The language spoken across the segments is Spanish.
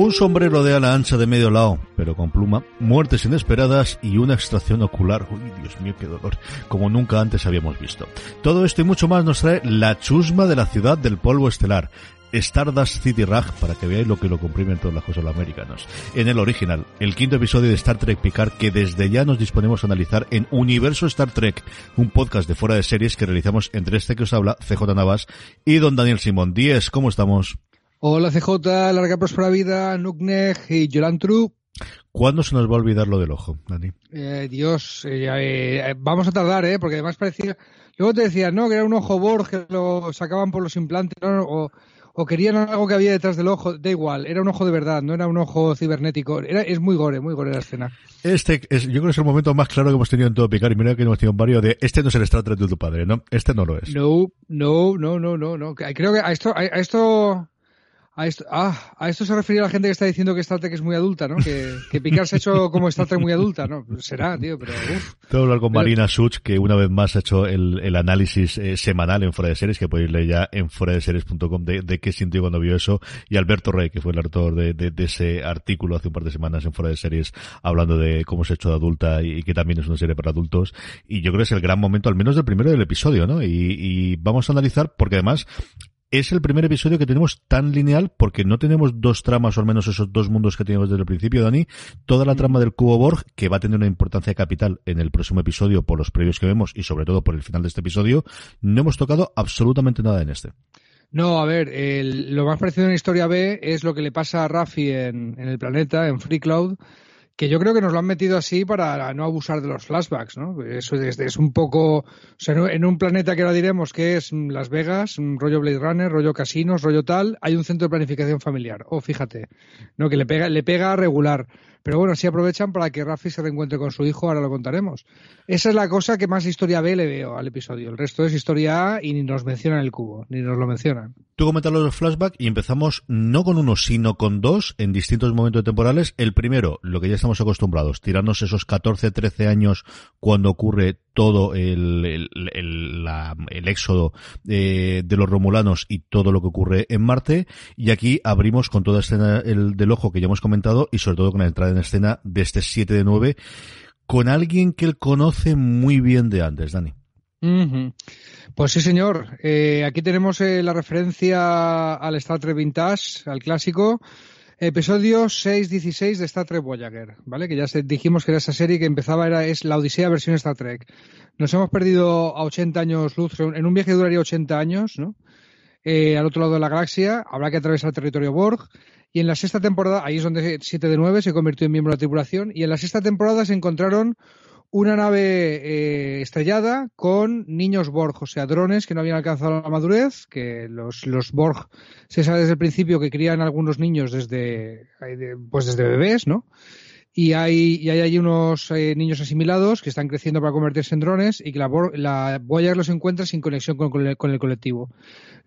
Un sombrero de ala ancha de medio lado, pero con pluma, muertes inesperadas y una extracción ocular. Uy, Dios mío, qué dolor. Como nunca antes habíamos visto. Todo esto y mucho más nos trae la chusma de la ciudad del polvo estelar. Stardust City Rag, para que veáis lo que lo comprimen todas las cosas los americanos. En el original, el quinto episodio de Star Trek Picard, que desde ya nos disponemos a analizar en Universo Star Trek, un podcast de fuera de series que realizamos entre este que os habla, CJ Navas, y don Daniel Simón. Díez, ¿cómo estamos? Hola CJ, larga próspera vida, Nukneg y Yolantru. ¿Cuándo se nos va a olvidar lo del ojo, Dani? Eh, Dios, eh, eh, vamos a tardar, ¿eh? Porque además parecía... Luego te decían, no, que era un ojo Borg, que lo sacaban por los implantes, ¿no? o, o querían algo que había detrás del ojo, da igual, era un ojo de verdad, no era un ojo cibernético, era, es muy gore, muy gore la escena. Este es, yo creo que es el momento más claro que hemos tenido en todo Picar, y mira que hemos tenido varios de, este no es el Trek de tu padre, ¿no? Este no lo es. No, no, no, no, no, no. Creo que a esto, a esto a esto, ah, a esto se refería la gente que está diciendo que Star Trek es muy adulta, ¿no? Que, que Picard se ha hecho como Star Trek muy adulta, ¿no? Será, tío, pero uff. Tengo que hablar con Marina Such, que una vez más ha hecho el, el análisis eh, semanal en Fuera de Series, que podéis leer ya en fuera de series.com de, de qué sintió cuando vio eso, y Alberto Rey, que fue el autor de, de, de, ese artículo hace un par de semanas en Fuera de Series, hablando de cómo se ha hecho de adulta y, y, que también es una serie para adultos. Y yo creo que es el gran momento, al menos del primero del episodio, ¿no? Y, y vamos a analizar, porque además es el primer episodio que tenemos tan lineal porque no tenemos dos tramas, o al menos esos dos mundos que teníamos desde el principio, Dani. Toda la trama del cubo Borg, que va a tener una importancia capital en el próximo episodio por los previos que vemos y sobre todo por el final de este episodio, no hemos tocado absolutamente nada en este. No, a ver, el, lo más parecido en Historia B es lo que le pasa a Rafi en, en el planeta, en Free Cloud, que yo creo que nos lo han metido así para no abusar de los flashbacks, ¿no? Eso es, es un poco, o sea, en un planeta que ahora diremos que es Las Vegas, rollo Blade Runner, rollo casinos, rollo tal, hay un centro de planificación familiar. Oh, fíjate, ¿no? Que le pega, le pega regular. Pero bueno, sí aprovechan para que Rafi se reencuentre con su hijo, ahora lo contaremos. Esa es la cosa que más historia B le veo al episodio. El resto es historia A y ni nos mencionan el cubo, ni nos lo mencionan. Tú comentas los flashbacks y empezamos no con uno, sino con dos en distintos momentos temporales. El primero, lo que ya estamos acostumbrados, tirarnos esos 14, 13 años cuando ocurre todo el, el, el, la, éxodo de, de, los romulanos y todo lo que ocurre en Marte. Y aquí abrimos con toda escena el del ojo que ya hemos comentado y sobre todo con la entrada en escena de este 7 de 9 con alguien que él conoce muy bien de antes, Dani. Pues sí, señor. Eh, aquí tenemos eh, la referencia al Star Trek Vintage, al clásico. Episodio 6-16 de Star Trek Voyager, ¿vale? Que ya dijimos que era esa serie que empezaba, era, es la Odisea versión Star Trek. Nos hemos perdido a 80 años luz, en un viaje duraría 80 años, ¿no? Eh, al otro lado de la galaxia, habrá que atravesar el territorio Borg. Y en la sexta temporada, ahí es donde 7 de 9 se convirtió en miembro de la tripulación. Y en la sexta temporada se encontraron una nave eh, estrellada con niños Borg, o sea, drones que no habían alcanzado la madurez, que los, los Borg se sabe desde el principio que crían algunos niños desde, pues desde bebés, ¿no? Y hay, y hay allí unos eh, niños asimilados que están creciendo para convertirse en drones y que la, la Voyager los encuentra sin conexión con, con, el, con el colectivo.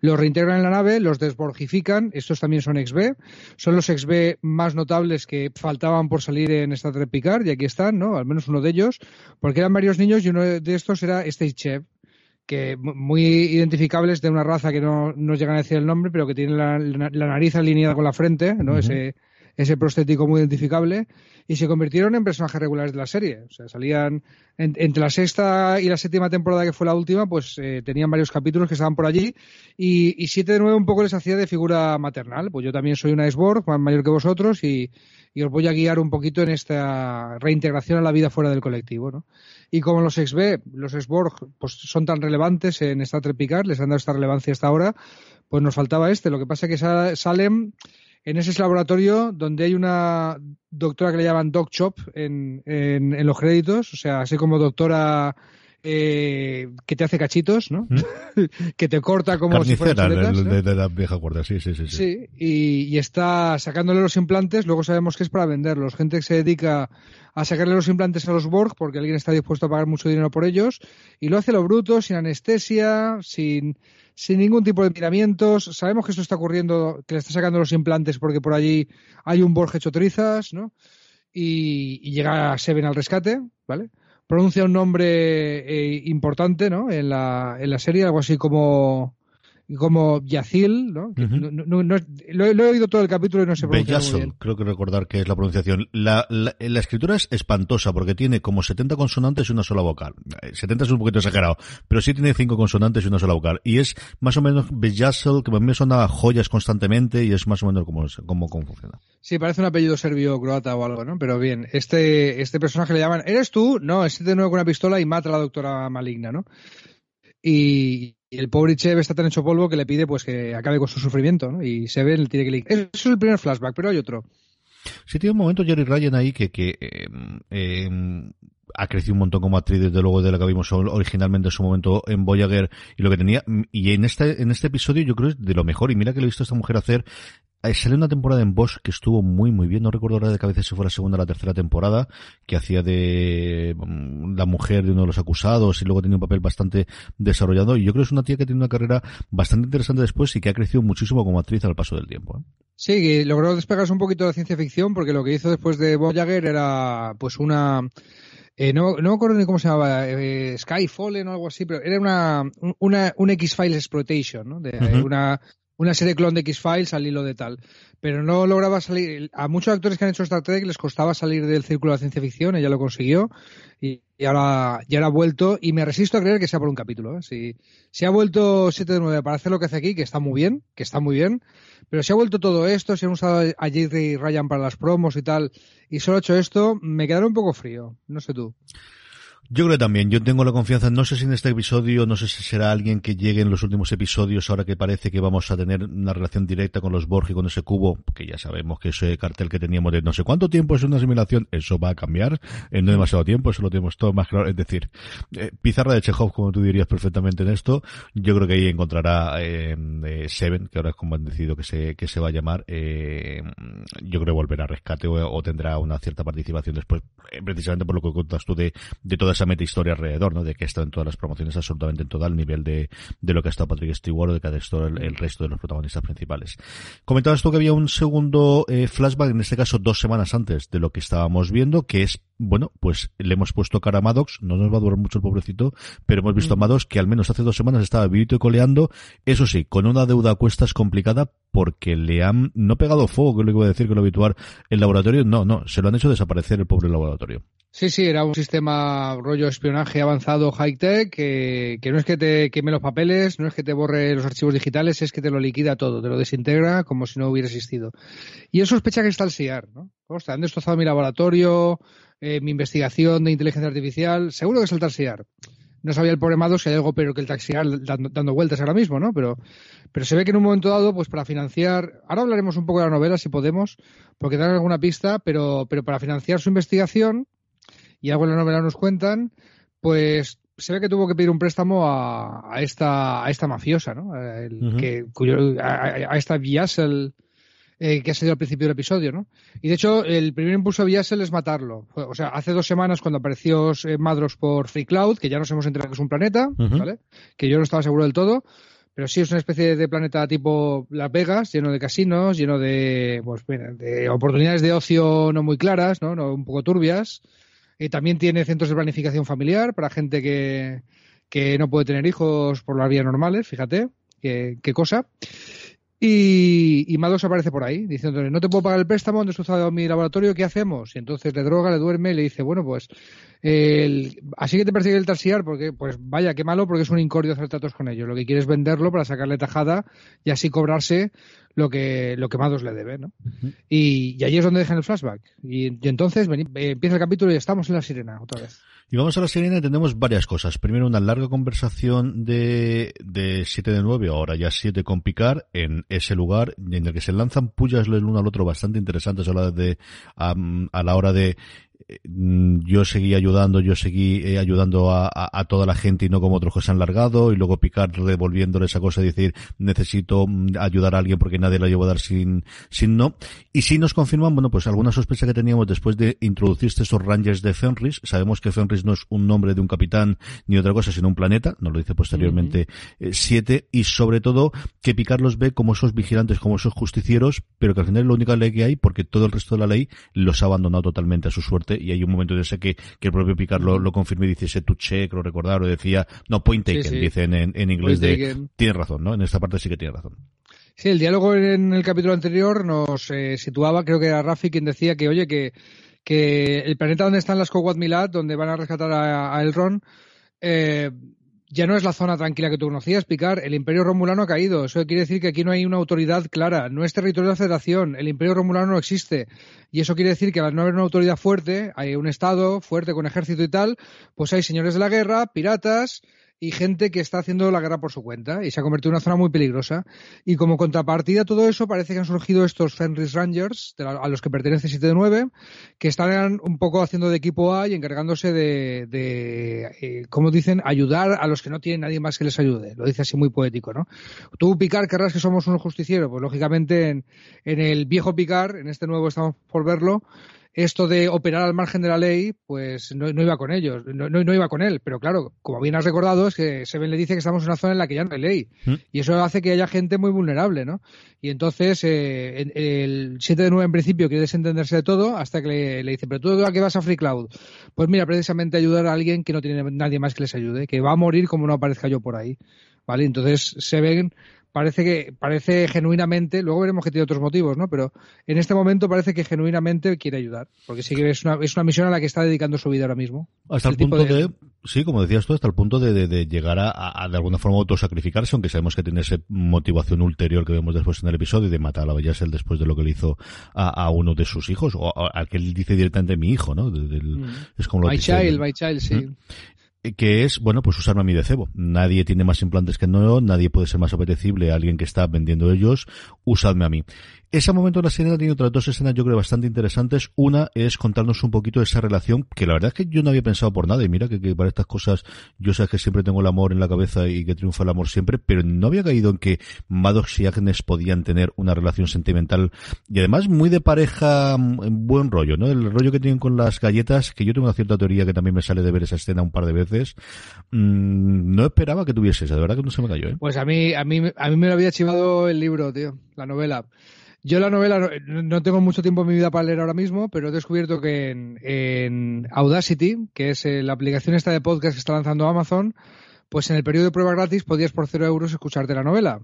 Los reintegran en la nave, los desborgifican, estos también son XB, son los XB más notables que faltaban por salir en Star Trek Picard y aquí están, ¿no? Al menos uno de ellos, porque eran varios niños y uno de estos era Chef que muy identificables de una raza que no, no llegan a decir el nombre, pero que tiene la, la, la nariz alineada con la frente, ¿no? Uh -huh. Ese, ese prostético muy identificable, y se convirtieron en personajes regulares de la serie. O sea, salían en, entre la sexta y la séptima temporada, que fue la última, pues eh, tenían varios capítulos que estaban por allí, y, siete de nueve un poco les hacía de figura maternal. Pues yo también soy una Iceborg, más mayor que vosotros, y, os voy a guiar un poquito en esta reintegración a la vida fuera del colectivo, ¿no? Y como los XB, los Sborg, pues son tan relevantes en Star Trek les han dado esta relevancia hasta ahora, pues nos faltaba este. Lo que pasa es que salen en ese laboratorio donde hay una doctora que le llaman Doc Chop en, en, los créditos, o sea, así como doctora eh, que te hace cachitos, ¿no? ¿Mm? que te corta como si fuera de, de, la vieja cuerda, sí, sí, sí. Sí, sí y, y, está sacándole los implantes, luego sabemos que es para venderlos. Gente que se dedica a sacarle los implantes a los Borg porque alguien está dispuesto a pagar mucho dinero por ellos y lo hace lo bruto, sin anestesia, sin, sin ningún tipo de miramientos. Sabemos que esto está ocurriendo, que le está sacando los implantes porque por allí hay un Borg hecho trizas, ¿no? Y, y llega Seven al rescate, ¿vale? Pronuncia un nombre eh, importante, ¿no? En la, en la serie, algo así como como Yacil, ¿no? no, no, lo, he oído todo el capítulo y no se pronuncia muy bien. creo que recordar que es la pronunciación. La, la, la, escritura es espantosa porque tiene como 70 consonantes y una sola vocal. 70 es un poquito exagerado, pero sí tiene 5 consonantes y una sola vocal. Y es más o menos Bejassel, que a mí me suena joyas constantemente y es más o menos como, como, como funciona. Sí, parece un apellido serbio-croata o algo, ¿no? Pero bien, este, este personaje le llaman, ¿eres tú? No, este de nuevo con una pistola y mata a la doctora maligna, ¿no? Y, el pobre Chev está tan hecho polvo que le pide pues que acabe con su sufrimiento, ¿no? Y se ve, tiene que Eso es el primer flashback, pero hay otro. Sí, tiene un momento Jerry Ryan ahí que, que eh, eh, ha crecido un montón como actriz desde luego de la que vimos originalmente en su momento en Voyager y lo que tenía y en este en este episodio yo creo es de lo mejor y mira que lo he visto a esta mujer hacer salió una temporada en Bosch que estuvo muy muy bien, no recuerdo ahora de cabeza si fue la segunda o la tercera temporada, que hacía de mm, la mujer de uno de los acusados y luego tenía un papel bastante desarrollado y yo creo que es una tía que tiene una carrera bastante interesante después y que ha crecido muchísimo como actriz al paso del tiempo. ¿eh? Sí, logró despegarse un poquito de la ciencia ficción porque lo que hizo después de Voyager era pues una eh, no, no me acuerdo ni cómo se llamaba, eh, Skyfallen o algo así, pero era una, una, un X-Files Exploitation, ¿no? De, una, una serie clon de X-Files al hilo de tal. Pero no lograba salir. A muchos actores que han hecho Star Trek les costaba salir del círculo de la ciencia ficción, ella lo consiguió y, ahora, ya ha vuelto. Y me resisto a creer que sea por un capítulo. ¿eh? Si, si ha vuelto 7 de 9 para hacer lo que hace aquí, que está muy bien, que está muy bien. Pero si ha vuelto todo esto, si han usado a Jerry Ryan para las promos y tal, y solo ha hecho esto, me quedará un poco frío. No sé tú. Yo creo también, yo tengo la confianza, no sé si en este episodio, no sé si será alguien que llegue en los últimos episodios, ahora que parece que vamos a tener una relación directa con los Borg y con ese cubo, que ya sabemos que ese cartel que teníamos de no sé cuánto tiempo es una asimilación, eso va a cambiar en no demasiado tiempo, eso lo tenemos todo más claro, es decir, eh, pizarra de Chekhov, como tú dirías perfectamente en esto, yo creo que ahí encontrará eh, eh, Seven, que ahora es como han decidido que se, que se va a llamar, eh, yo creo que volverá a rescate o, tendrá una cierta participación después, precisamente por lo que contas tú de, de toda esa meta historia alrededor, ¿no? De que estado en todas las promociones, absolutamente en todo el nivel de, de lo que ha estado Patrick Stewart o de que ha estado el, resto de los protagonistas principales. Comentabas tú que había un segundo eh, flashback, en este caso dos semanas antes de lo que estábamos viendo, que es, bueno, pues le hemos puesto cara a Maddox, no nos va a durar mucho el pobrecito, pero hemos visto a Maddox que al menos hace dos semanas estaba vivito y coleando, eso sí, con una deuda a cuestas complicada porque le han, no pegado fuego, que lo iba a decir que lo habitual, el laboratorio, no, no, se lo han hecho desaparecer el pobre laboratorio. Sí, sí, era un sistema rollo espionaje avanzado high-tech que, que, no es que te queme los papeles, no es que te borre los archivos digitales, es que te lo liquida todo, te lo desintegra como si no hubiera existido. Y él sospecha que está el SIAR, ¿no? Hostia, han destrozado mi laboratorio, eh, mi investigación de inteligencia artificial, seguro que es el TARSIAR. No sabía el pobre si hay algo pero que el taxiar dando, dando, vueltas ahora mismo, ¿no? Pero, pero se ve que en un momento dado, pues para financiar, ahora hablaremos un poco de la novela si podemos, porque dan alguna pista, pero, pero para financiar su investigación, y algo en la novela nos cuentan, pues se ve que tuvo que pedir un préstamo a, a esta a esta mafiosa, ¿no? El, que, cuyo, a, esta Biasel eh, que ha sido al principio del episodio, ¿no? Y de hecho, el primer impulso de Biasel es matarlo. O sea, hace dos semanas cuando apareció eh, Madros por Free Cloud, que ya nos hemos enterado que es un planeta, ¿vale? Que yo no estaba seguro del todo, pero sí es una especie de planeta tipo Las Vegas, lleno de casinos, lleno de, pues, de oportunidades de ocio no muy claras, ¿no? no un poco turbias. Eh, también tiene centros de planificación familiar para gente que, que no puede tener hijos por las vías normales, fíjate, qué, qué cosa. Y, y Mados aparece por ahí, diciéndole, no te puedo pagar el préstamo, han destrozado mi laboratorio, ¿qué hacemos? Y entonces le droga, le duerme y le dice, bueno, pues, el, así que te persigue el tarsiar, porque, pues vaya, qué malo, porque es un incordio hacer tratos con ellos. Lo que quiere es venderlo para sacarle tajada y así cobrarse lo que, lo que le debe, ¿no? y, y, ahí es donde dejan el flashback. Y, entonces empieza el capítulo y estamos en la sirena otra vez. Y vamos a la sirena y tenemos varias cosas. Primero, una larga conversación de, de 7 de 9, ahora ya 7 con Picard, en ese lugar, en el que se lanzan pullas el uno al otro bastante interesantes a la, de, a la hora de yo seguí ayudando, yo seguí eh, ayudando a, a, toda la gente y no como otros que se han largado y luego picar revolviéndole esa cosa y decir necesito mm, ayudar a alguien porque nadie la llevo a dar sin, sin no. Y si nos confirman, bueno, pues alguna sospecha que teníamos después de introducirse esos Rangers de Fenris. Sabemos que Fenris no es un nombre de un capitán ni otra cosa, sino un planeta, nos lo dice posteriormente eh, siete, y sobre todo que Picard los ve como esos vigilantes, como esos justicieros, pero que al final es la única ley que hay porque todo el resto de la ley los ha abandonado totalmente a su suerte y hay un momento de ese que, que el propio Picard lo, lo confirma y dice ese to check, lo recordar, o decía, no, point taken, dicen en, en inglés de, tiene razón, ¿no? En esta parte sí que tiene razón. Sí, el diálogo en el capítulo anterior nos eh, situaba, creo que era Rafi quien decía que, oye, que, que el planeta donde están las Kowat Milat, donde van a rescatar a, a Elrond, eh, ya no es la zona tranquila que tú conocías, Picar. El Imperio Romulano ha caído. Eso quiere decir que aquí no hay una autoridad clara. No es territorio de la Federación. El Imperio Romulano no existe. Y eso quiere decir que al no haber una autoridad fuerte, hay un Estado fuerte con ejército y tal, pues hay señores de la guerra, piratas, y gente que está haciendo la guerra por su cuenta y se ha convertido en una zona muy peligrosa. Y como contrapartida a todo eso, parece que han surgido estos Fenris Rangers, a los que pertenece 7 de 9, que están un poco haciendo de equipo A y encargándose de, de eh, como dicen, ayudar a los que no tienen nadie más que les ayude. Lo dice así muy poético, ¿no? Tú, Picar, querrás que somos unos justicieros. Pues lógicamente en, en el viejo Picar, en este nuevo estamos por verlo, esto de operar al margen de la ley, pues no, iba con ellos, no, no, iba con él. Pero claro, como bien has recordado, es que Seven le dice que estamos en una zona en la que ya no hay ley. ¿Mm? Y eso hace que haya gente muy vulnerable, ¿no? Y entonces, eh, el 7 de 9 en principio quiere desentenderse de todo hasta que le, le, dice, pero tú a qué vas a Free Cloud? Pues mira, precisamente ayudar a alguien que no tiene nadie más que les ayude, que va a morir como no aparezca yo por ahí. ¿Vale? Entonces, Seven parece que parece genuinamente, luego veremos que tiene otros motivos, ¿no? Pero en este momento parece que genuinamente quiere ayudar, porque sí que es una, es una misión a la que está dedicando su vida ahora mismo. Hasta el, punto de... sí, como decías tú, hasta el punto de, de, llegar a, de alguna forma autosacrificarse, aunque sabemos que tiene esa motivación ulterior que vemos después en el episodio de matar a la Bellasel después de lo que le hizo a, a, uno de sus hijos, o al que él dice directamente mi hijo, ¿no? Mm. Es como lo My child, my child, sí. ¿Mm? Que es, bueno, pues usarme a mí de cebo. Nadie tiene más implantes que no, nadie puede ser más apetecible a alguien que está vendiendo ellos, usadme a mí. Ese momento de la escena tiene otras dos escenas, yo creo, bastante interesantes. Una es contarnos un poquito de esa relación, que la verdad es que yo no había pensado por nada, y mira que, para estas cosas yo sé que siempre tengo el amor en la cabeza y que triunfa el amor siempre, pero no había caído en que Maddox y Agnes podían tener una relación sentimental, y además muy de pareja, en buen rollo, ¿no? El rollo que tienen con las galletas, que yo tengo una cierta teoría que también me sale de ver esa escena un par de veces. Mm, no esperaba que tuviese esa, de verdad que no se me cayó, ¿eh? Pues a mí, a mí, a mí me lo había chivado el libro, tío, la novela. Yo la novela no, tengo mucho tiempo en mi vida para leer ahora mismo, pero he descubierto que en, Audacity, que es eh, la aplicación esta de podcast que está lanzando Amazon, pues en el periodo de prueba gratis podías por cero euros escucharte la novela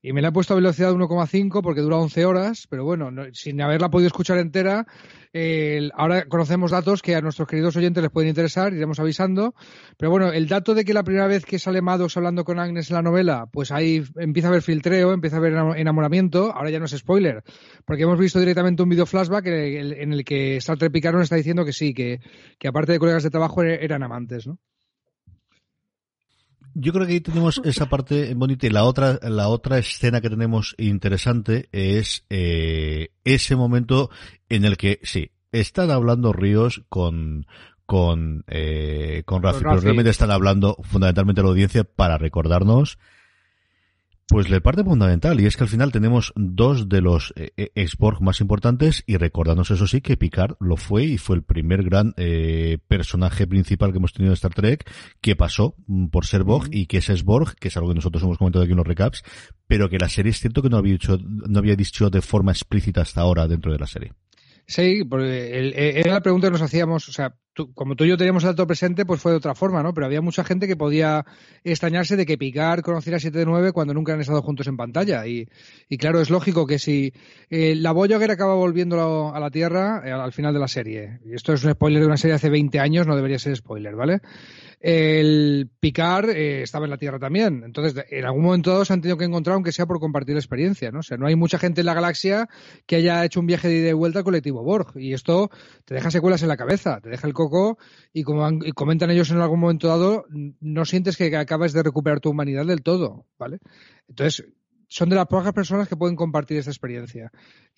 y me la he puesto a velocidad de 1,5 porque dura 11 horas, pero bueno, sin haberla podido escuchar entera, ahora conocemos datos que a nuestros queridos oyentes les pueden interesar, iremos avisando, pero bueno, el dato de que la primera vez que sale Maddox hablando con Agnes en la novela, pues ahí empieza a haber filtreo, empieza a haber enamoramiento, ahora ya no es spoiler, porque hemos visto directamente un video flashback en el que Star Trek está diciendo que sí, que, que aparte de colegas de trabajo eran amantes, ¿no? Yo creo que ahí tenemos esa parte bonita y la otra, la otra escena que tenemos interesante es eh, ese momento en el que sí, están hablando Ríos con con eh, con Rafi, pero realmente están hablando fundamentalmente a la audiencia para recordarnos pues la parte fundamental, y es que al final tenemos dos de los eh, eh más importantes, y recordándonos eso sí que Picard lo fue y fue el primer gran eh, personaje principal que hemos tenido en Star Trek, que pasó mm, por ser Borg, y que es Sborg, que es algo que nosotros hemos comentado aquí en los recaps, pero que la serie es cierto que no había dicho, no había dicho de forma explícita hasta ahora dentro de la serie. Sí, porque era la pregunta que nos hacíamos, o sea, como tú y yo teníamos el dato presente, pues fue de otra forma, ¿no? Pero había mucha gente que podía extrañarse de que Picard conociera 7 de 9 cuando nunca han estado juntos en pantalla. Y, claro, es lógico que si eh, la Voyager acaba volviendo a la Tierra eh, al final de la serie, y esto es un spoiler de una serie de hace 20 años, no debería ser spoiler, ¿vale? El Picard eh, estaba en la Tierra también. Entonces, en algún momento dado se han tenido que encontrar, aunque sea por compartir la experiencia, ¿no? O sea, no hay mucha gente en la galaxia que haya hecho un viaje de ida y vuelta al colectivo Borg. Y esto te deja secuelas en la cabeza, te deja el coco y como comentan ellos en algún momento dado, no sientes que acabas de recuperar tu humanidad del todo, ¿vale? Entonces, son de las pocas personas que pueden compartir esta experiencia.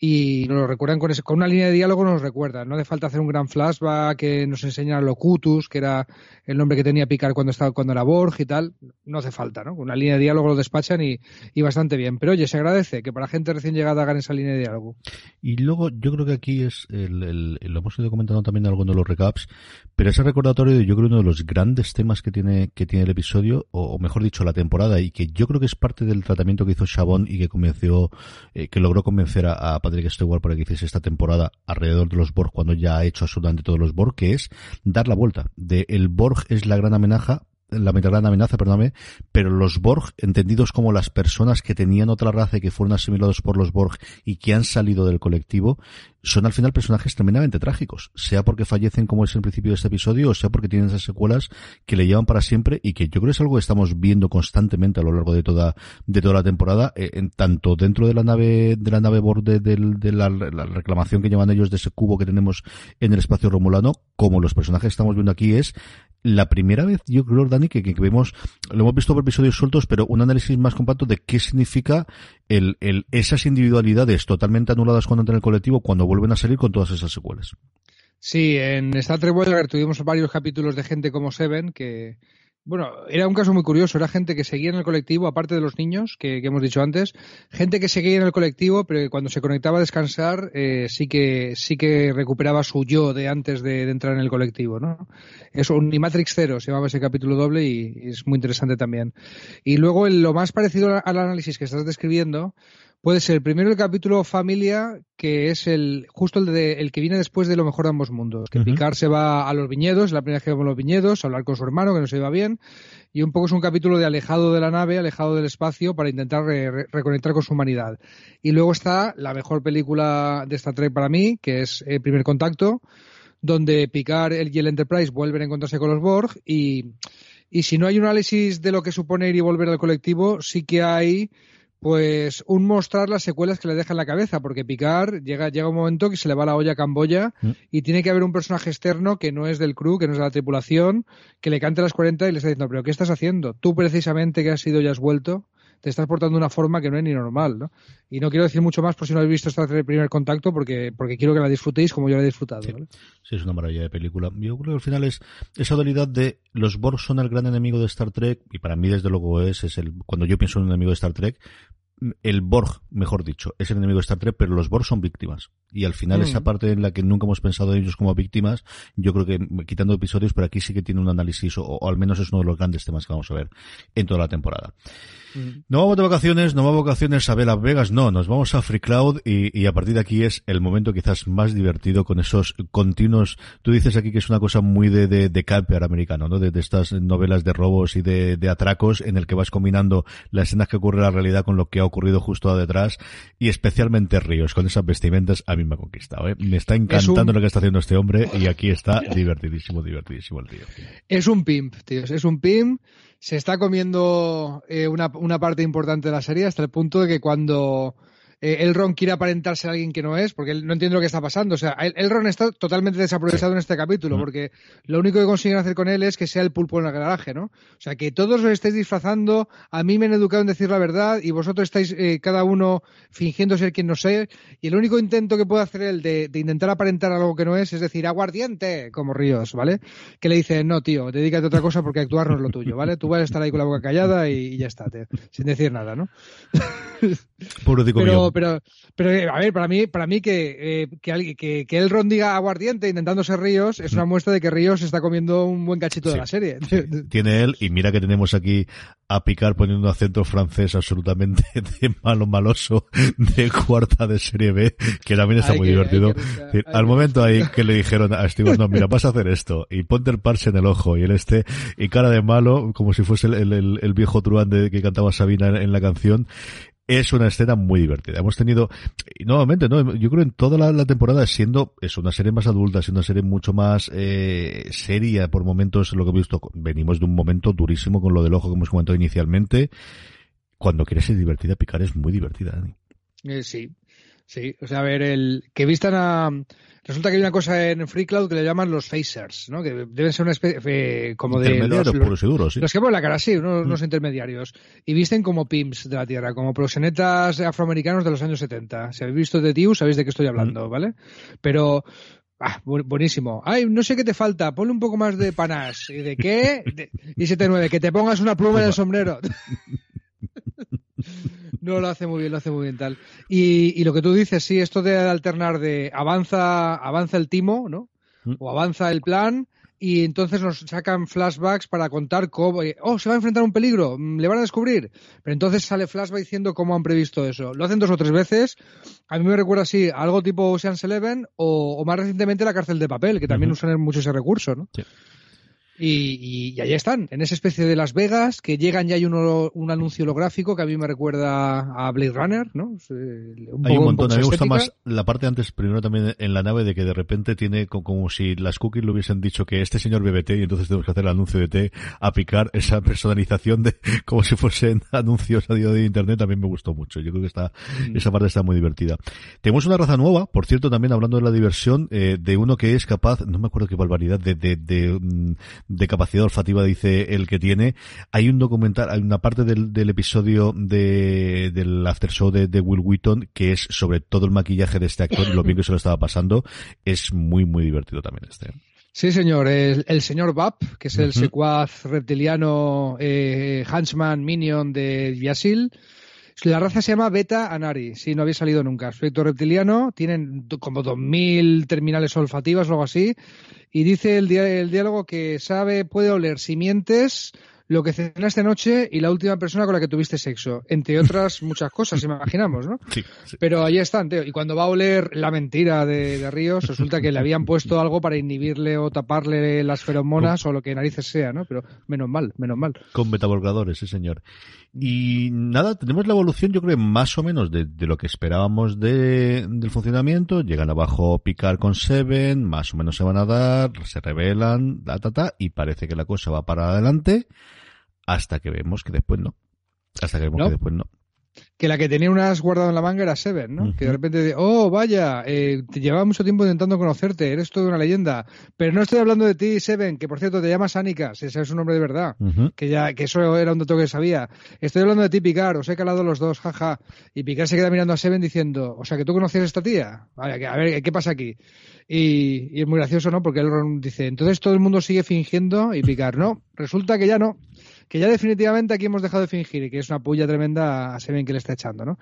Y nos lo recuerdan con, con una línea de diálogo, nos recuerdan. No hace falta hacer un gran flashback que nos enseña a Locutus, que era el nombre que tenía Picard cuando estaba cuando era Borg y tal. No hace falta, ¿no? Una línea de diálogo lo despachan y, y, bastante bien. Pero oye, se agradece que para gente recién llegada hagan esa línea de diálogo. Y luego, yo creo que aquí es, el, el, lo hemos ido comentando también en algunos de los recaps, pero ese recordatorio, yo creo, uno de los grandes temas que tiene, que tiene el episodio, o, mejor dicho, la temporada, y que yo creo que es parte del tratamiento que hizo Y que convenció, eh, que logró convencer a, a Patrick Stewart para que hiciese esta temporada alrededor de los Borg cuando ya ha hecho absolutamente todos los Borg, que es dar la vuelta. De el Borg es la gran amenaza, la gran amenaza, perdóname, pero los Borg, entendidos como las personas que tenían otra raza y que fueron asimilados por los Borg y que han salido del colectivo, son al final personajes tremendamente trágicos, sea porque fallecen como es el principio de este episodio, o sea porque tienen esas secuelas que le llevan para siempre y que yo creo que es algo que estamos viendo constantemente a lo largo de toda, de toda la temporada, eh, en tanto dentro de la nave, de la nave borde de, la, reclamación que llevan ellos de ese cubo que tenemos en el espacio romulano, como los personajes que estamos viendo aquí es la primera vez, yo creo, Dani, que, que, vemos, lo hemos visto por episodios sueltos, pero un análisis más compacto de qué significa el, el, esas individualidades totalmente anuladas cuando entran en el colectivo, cuando vuelven a salir con todas esas secuelas. Sí, en Star Trek Voyager tuvimos varios capítulos de gente como Seven que, bueno, era un caso muy curioso. Era gente que seguía en el colectivo, aparte de los niños que, hemos dicho antes, gente que seguía en el colectivo, pero que cuando se conectaba a descansar eh, sí que sí que recuperaba su yo de antes de, entrar en el colectivo, ¿no? Es un Matrix Zero, se llamaba ese capítulo doble y es muy interesante también. Y luego lo más parecido al análisis que estás describiendo Puede ser primero el capítulo Familia, que es el justo el, de, el que viene después de lo mejor de ambos mundos. Que Picard se va a los viñedos, la primera vez que vamos a los viñedos, a hablar con su hermano, que no se iba bien. Y un poco es un capítulo de alejado de la nave, alejado del espacio, para intentar reconectar con su humanidad. Y luego está la mejor película de Star Trek para mí, que es El primer contacto, donde Picard y el Enterprise vuelven a encontrarse con los Borg y, y si no hay un análisis de lo que supone ir y volver al colectivo, sí que hay pues un mostrar las secuelas que le deja en la cabeza, porque Picard llega, llega un momento que se le va la olla a Camboya mm. y tiene que haber un personaje externo que no es del crew, que no es de la tripulación, que le cante las 40 y le está diciendo, pero ¿qué estás haciendo? Tú precisamente que has ido y has vuelto, te estás portando de una forma que no es ni normal, ¿no? Y no quiero decir mucho más por si no habéis visto esta primer contacto, porque, porque quiero que la disfrutéis como yo la he disfrutado. Sí, sí es una maravilla de película. Yo creo que al final es esa dualidad de los Borg son el gran enemigo de Star Trek, y para mí desde luego es, es el, cuando yo pienso en un enemigo de Star Trek, el Borg, mejor dicho, es el enemigo de Star Trek, pero los Borg son víctimas. Y al final, esa mm. parte en la que nunca hemos pensado en ellos como víctimas, yo creo que quitando episodios, pero aquí sí que tiene un análisis, o, al menos es uno de los grandes temas que vamos a ver en toda la temporada. No vamos de vacaciones, no vamos de vacaciones a ver Las Vegas, no, nos vamos a Free Cloud y, y, a partir de aquí es el momento quizás más divertido con esos continuos, tú dices aquí que es una cosa muy de, de, de camper americano, ¿no? De, de, estas novelas de robos y de, de atracos en el que vas combinando las escenas que ocurre en la realidad con lo que ha ocurrido justo detrás y especialmente Ríos con esas vestimentas a mí me ha conquistado, ¿eh? Me está encantando lo que está haciendo este hombre y aquí está divertidísimo, divertidísimo el tío. Es un pimp, tío, es un pimp se está comiendo eh, una, una, parte importante de la serie hasta el punto de que cuando eh, Elrond quiere aparentarse a alguien que no es, porque él no entiende lo que está pasando. O sea, Elrond está totalmente desaprovechado en este capítulo, mm. porque lo único que consiguen hacer con él es que sea el pulpo en el garaje, ¿no? O sea, que todos os estáis disfrazando, a mí me han educado en decir la verdad y vosotros estáis eh, cada uno fingiendo ser quien no sé, y el único intento que puede hacer él de, intentar aparentar algo que no es, es decir, aguardiente, como Ríos, ¿vale? Que le dice, no, tío, dedícate a otra cosa porque actuar no es lo tuyo, ¿vale? Tú vas a estar ahí con la boca callada y, ya está, sin decir nada, ¿no? pero, pero, pero, a ver, para mí, para mí que, eh, que, que, que, el diga aguardiente intentando ser Ríos es una mm. muestra de que Ríos está comiendo un buen cachito de la serie. Tiene él, y mira que tenemos aquí a picar poniendo un acento francés absolutamente de malo maloso de cuarta de serie B, que también está muy divertido. al momento ahí que le dijeron a Steve, no, mira, vas a hacer esto, y ponte el parche en el ojo, y el este, y cara de malo, como si fuese el, el, viejo truán de, que cantaba Sabina en, la canción, es una escena muy divertida. Hemos tenido, nuevamente, ¿no? Yo creo en toda la, temporada siendo, es una serie más adulta, siendo una serie mucho más eh, seria por momentos, lo que hemos visto, venimos de un momento durísimo con lo del ojo que hemos comentado inicialmente. Cuando quieres ser divertida, picar es muy divertida, Dani. Eh, sí, sí. O sea, a ver, el que vistan a Resulta que hay una cosa en FreeCloud que le llaman los phasers, ¿no? Que deben ser una especie eh, como de los, puros y duros, sí. los que ponen la cara, sí, unos, mm. intermediarios y visten como pimps de la tierra, como proxenetas afroamericanos de los años 70. Si habéis visto de Tiu, sabéis de qué estoy hablando, mm. ¿vale? Pero Ah, buenísimo. Ay, no sé qué te falta. Ponle un poco más de panas. ¿Y de qué? y 7-9, que te pongas una pluma en el sombrero. No, lo hace muy bien, lo hace muy bien tal. Y, lo que tú dices, sí, esto de alternar de avanza, avanza el timo, ¿no? Mm. O avanza el plan, y entonces nos sacan flashbacks para contar cómo, eh, oh, se va a enfrentar un peligro, mm, le van a descubrir. Pero entonces sale flashback diciendo cómo han previsto eso. Lo hacen dos o tres veces. A mí me recuerda así, algo tipo Ocean's Eleven o, más recientemente la cárcel de papel, que también usan mucho ese recurso, ¿no? Sí. Y, y, ahí están, en esa especie de Las Vegas, que llegan ya hay uno, un anuncio holográfico que a mí me recuerda a Blade Runner, ¿no? hay un montón, a mí me gusta más la parte antes, primero también en la nave, de que de repente tiene como, si las cookies le hubiesen dicho que este señor bebe té y entonces tenemos que hacer el anuncio de té, a picar esa personalización de como si fuesen anuncios a día de internet, también me gustó mucho. Yo creo que está, mm. esa parte está muy divertida. Tenemos una raza nueva, por cierto, también hablando de la diversión, eh, de uno que es capaz, no me acuerdo qué barbaridad, de, de, de mm, de capacidad olfativa dice el que tiene. Hay un documental, hay una parte del, del episodio de, del after show de, de, Will Wheaton que es sobre todo el maquillaje de este actor y lo bien que se lo estaba pasando. Es muy, muy divertido también este. Sí, señor. El, señor Bap, que es el secuaz reptiliano eh, Huntsman Minion de Yasil. La raza se llama Beta Anari, si no había salido nunca. Aspecto reptiliano, tienen como 2.000 terminales olfativas o algo así, y dice el, el diálogo que sabe, puede oler simientes, lo que cenaste noche y la última persona con la que tuviste sexo, entre otras muchas cosas, imaginamos, ¿no? Sí, Pero ahí están, tío. Y cuando va a oler la mentira de, Ríos, resulta que le habían puesto algo para inhibirle o taparle las feromonas o lo que narices sea, ¿no? Pero menos mal, menos mal. Con metavolgadores, sí, señor. Y nada, tenemos la evolución, yo creo, más o menos de, lo que esperábamos de, del funcionamiento. Llegan abajo picar con Seven, más o menos se van a dar, se revelan, ta, ta, ta, y parece que la cosa va para adelante hasta que vemos que después no. Hasta que vemos que después no. Que la que tenía unas guardado en la manga era Seven, ¿no? Que de repente, oh, vaya, eh, te llevaba mucho tiempo intentando conocerte, eres toda una leyenda. Pero no estoy hablando de ti, Seven, que por cierto te llamas Anika, si ese es un nombre de verdad. Que ya, que eso era un dato que sabía. Estoy hablando de ti, Picar, os he calado los dos, jaja. Y Picar se queda mirando a Seven diciendo, o sea, que tú conocías a esta tía. Vale, a ver, ¿qué pasa aquí? Y, y es muy gracioso, ¿no? Porque él dice, entonces todo el mundo sigue fingiendo y Picar, no, resulta que ya no que ya definitivamente aquí hemos dejado de fingir y que es una puya tremenda a Seven que le está echando, ¿no?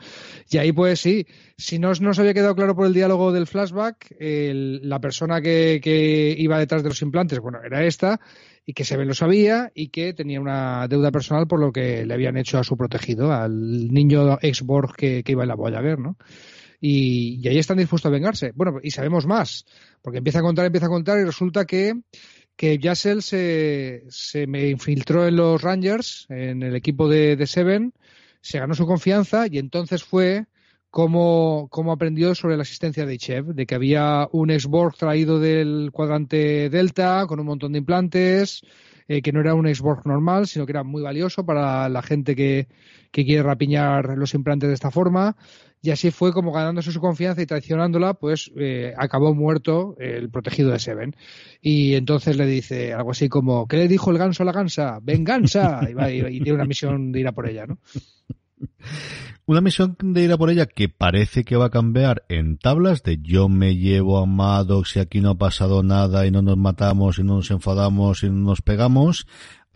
Y ahí pues sí, si no nos había quedado claro por el diálogo del flashback, la persona que, iba detrás de los implantes, bueno, era esta, y que Seven lo sabía y que tenía una deuda personal por lo que le habían hecho a su protegido, al niño ex-Borg que, iba en la Voyager, ¿no? Y, y, ahí están dispuestos a vengarse. Bueno, y sabemos más, porque empieza a contar, empieza a contar y resulta que que Jassel se, se me infiltró en los Rangers, en el equipo de, Seven, se ganó su confianza y entonces fue como, como aprendió sobre la existencia de Chev, de que había un Xborg traído del cuadrante Delta con un montón de implantes, eh, que no era un Xborg normal, sino que era muy valioso para la gente que, que quiere rapiñar los implantes de esta forma y así fue como ganándose su confianza y traicionándola, pues eh, acabó muerto el protegido de Seven. Y entonces le dice algo así como, ¿qué le dijo el ganso a la gansa? ¡Venganza! Y, y, tiene una misión de ir a por ella, ¿no? Una misión de ir a por ella que parece que va a cambiar en tablas de yo me llevo a Maddox y aquí no ha pasado nada y no nos matamos y no nos enfadamos y no nos pegamos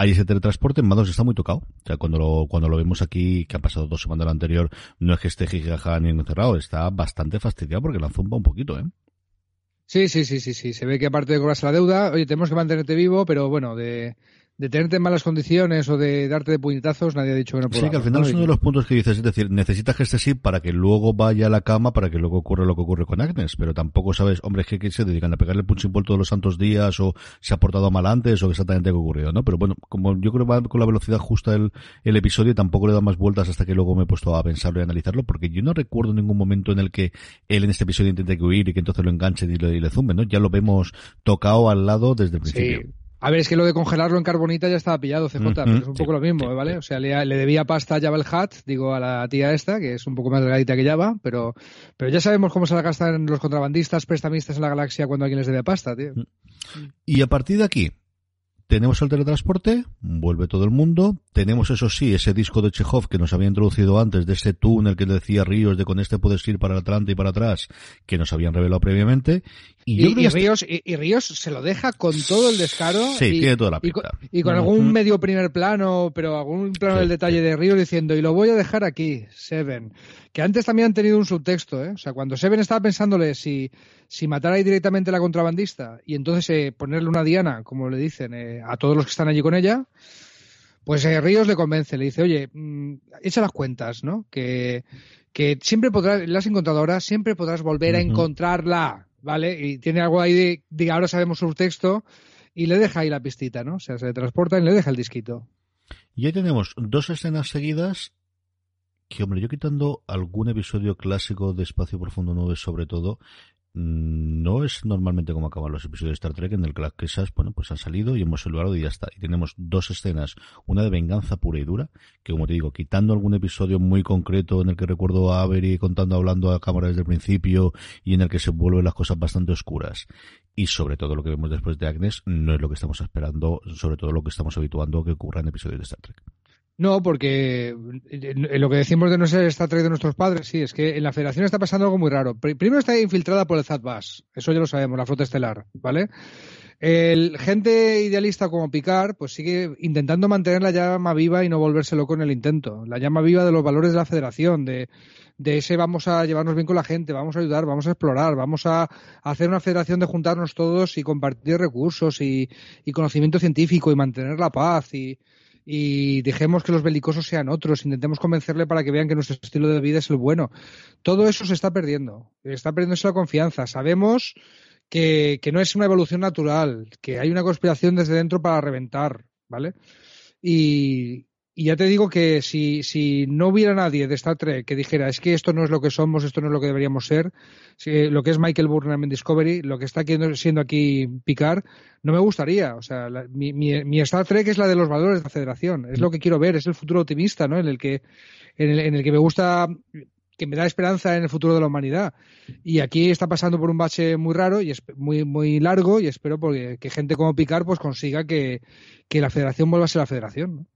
hay ese teletransporte, Mados está muy tocado. O sea, cuando lo, cuando lo vemos aquí, que han pasado dos semanas anterior, no es que esté jijaja ni encerrado, está bastante fastidiado porque la zumba un poquito, ¿eh? Sí, sí, sí, sí, sí. Se ve que aparte de cobrarse la deuda, oye, tenemos que mantenerte vivo, pero bueno, de, de tenerte en malas condiciones o de darte de puñetazos, nadie ha dicho que no pueda. Sí, que al final es uno de los puntos que dices, es decir, necesitas que este sí para que luego vaya a la cama, para que luego ocurra lo que ocurre con Agnes, pero tampoco sabes, hombre, es que, se dedican a pegarle punching ball todos los santos días o se ha portado mal antes o exactamente qué ha ocurrido, ¿no? Pero bueno, como yo creo que va con la velocidad justa el, el episodio, tampoco le da más vueltas hasta que luego me he puesto a pensarlo y analizarlo, porque yo no recuerdo ningún momento en el que él en este episodio intente huir y que entonces lo enganche y le, y le zumbe, ¿no? Ya lo vemos tocado al lado desde el principio. A ver, es que lo de congelarlo en carbonita ya estaba pillado, CJ, es un poco lo mismo, ¿vale? O sea, le, debía pasta a Java el Hat, digo, a la tía esta, que es un poco más delgadita que Java, pero, pero ya sabemos cómo se la gastan los contrabandistas, prestamistas en la galaxia cuando alguien les debe pasta, tío. Y a partir de aquí, tenemos el teletransporte, vuelve todo el mundo. Tenemos, eso sí, ese disco de Chekhov que nos había introducido antes, de ese túnel que decía Ríos, de con este puedes ir para adelante y para atrás, que nos habían revelado previamente. Y, Ríos, y, Ríos se lo deja con todo el descaro. Sí, tiene toda la pinta. Y con, algún medio primer plano, pero algún plano del detalle de Ríos diciendo, y lo voy a dejar aquí, Seven. Que antes también han tenido un subtexto, ¿eh? O sea, cuando Seven estaba pensándole si si matara ahí directamente a la contrabandista y entonces eh, ponerle una diana, como le dicen, eh, a todos los que están allí con ella, pues eh, Ríos le convence, le dice, oye, mm, echa las cuentas, ¿no? Que, que siempre podrás, la has encontrado ahora, siempre podrás volver a encontrarla, ¿vale? Y tiene algo ahí de, de ahora sabemos su texto y le deja ahí la pistita, ¿no? O sea, se transporta y le deja el disquito. Y ahí tenemos dos escenas seguidas que, hombre, yo quitando algún episodio clásico de Espacio Profundo 9 sobre todo, Mm, no es normalmente como acaban los episodios de Star Trek en el que las quesas, bueno, pues han salido y hemos saludado y ya está. Y tenemos dos escenas, una de venganza pura y dura, que como te digo, quitando algún episodio muy concreto en el que recuerdo a Avery contando, hablando a cámara desde el principio y en el que se vuelven las cosas bastante oscuras. Y sobre todo lo que vemos después de Agnes no es lo que estamos esperando, sobre todo lo que estamos habituando a que ocurra en episodios de Star Trek. No, porque lo que decimos de no ser esta Trek de nuestros padres, sí, es que en la federación está pasando algo muy raro. Primero está infiltrada por el Zadbas, eso ya lo sabemos, la flota estelar, ¿vale? El gente idealista como Picard, pues sigue intentando mantener la llama viva y no volverse loco en el intento. La llama viva de los valores de la federación, de, de ese vamos a llevarnos bien con la gente, vamos a ayudar, vamos a explorar, vamos a hacer una federación de juntarnos todos y compartir recursos y, y conocimiento científico y mantener la paz y, y dejemos que los belicosos sean otros, intentemos convencerle para que vean que nuestro estilo de vida es el bueno. Todo eso se está perdiendo, está perdiéndose la confianza. Sabemos que, que no es una evolución natural, que hay una conspiración desde dentro para reventar, ¿vale? Y, y ya te digo que si, si no hubiera nadie de Star Trek que dijera es que esto no es lo que somos, esto no es lo que deberíamos ser, lo que es Michael Burnham en Discovery, lo que está siendo aquí Picard, no me gustaría. O sea, mi, mi, Star Trek es la de los valores de la Federación, es lo que quiero ver, es el futuro optimista, ¿no? En el que, en el, en el que me gusta que me da esperanza en el futuro de la humanidad. Y aquí está pasando por un bache muy raro y es muy, muy largo y espero porque, que gente como Picard pues consiga que, que la federación vuelva a ser la federación. ¿no?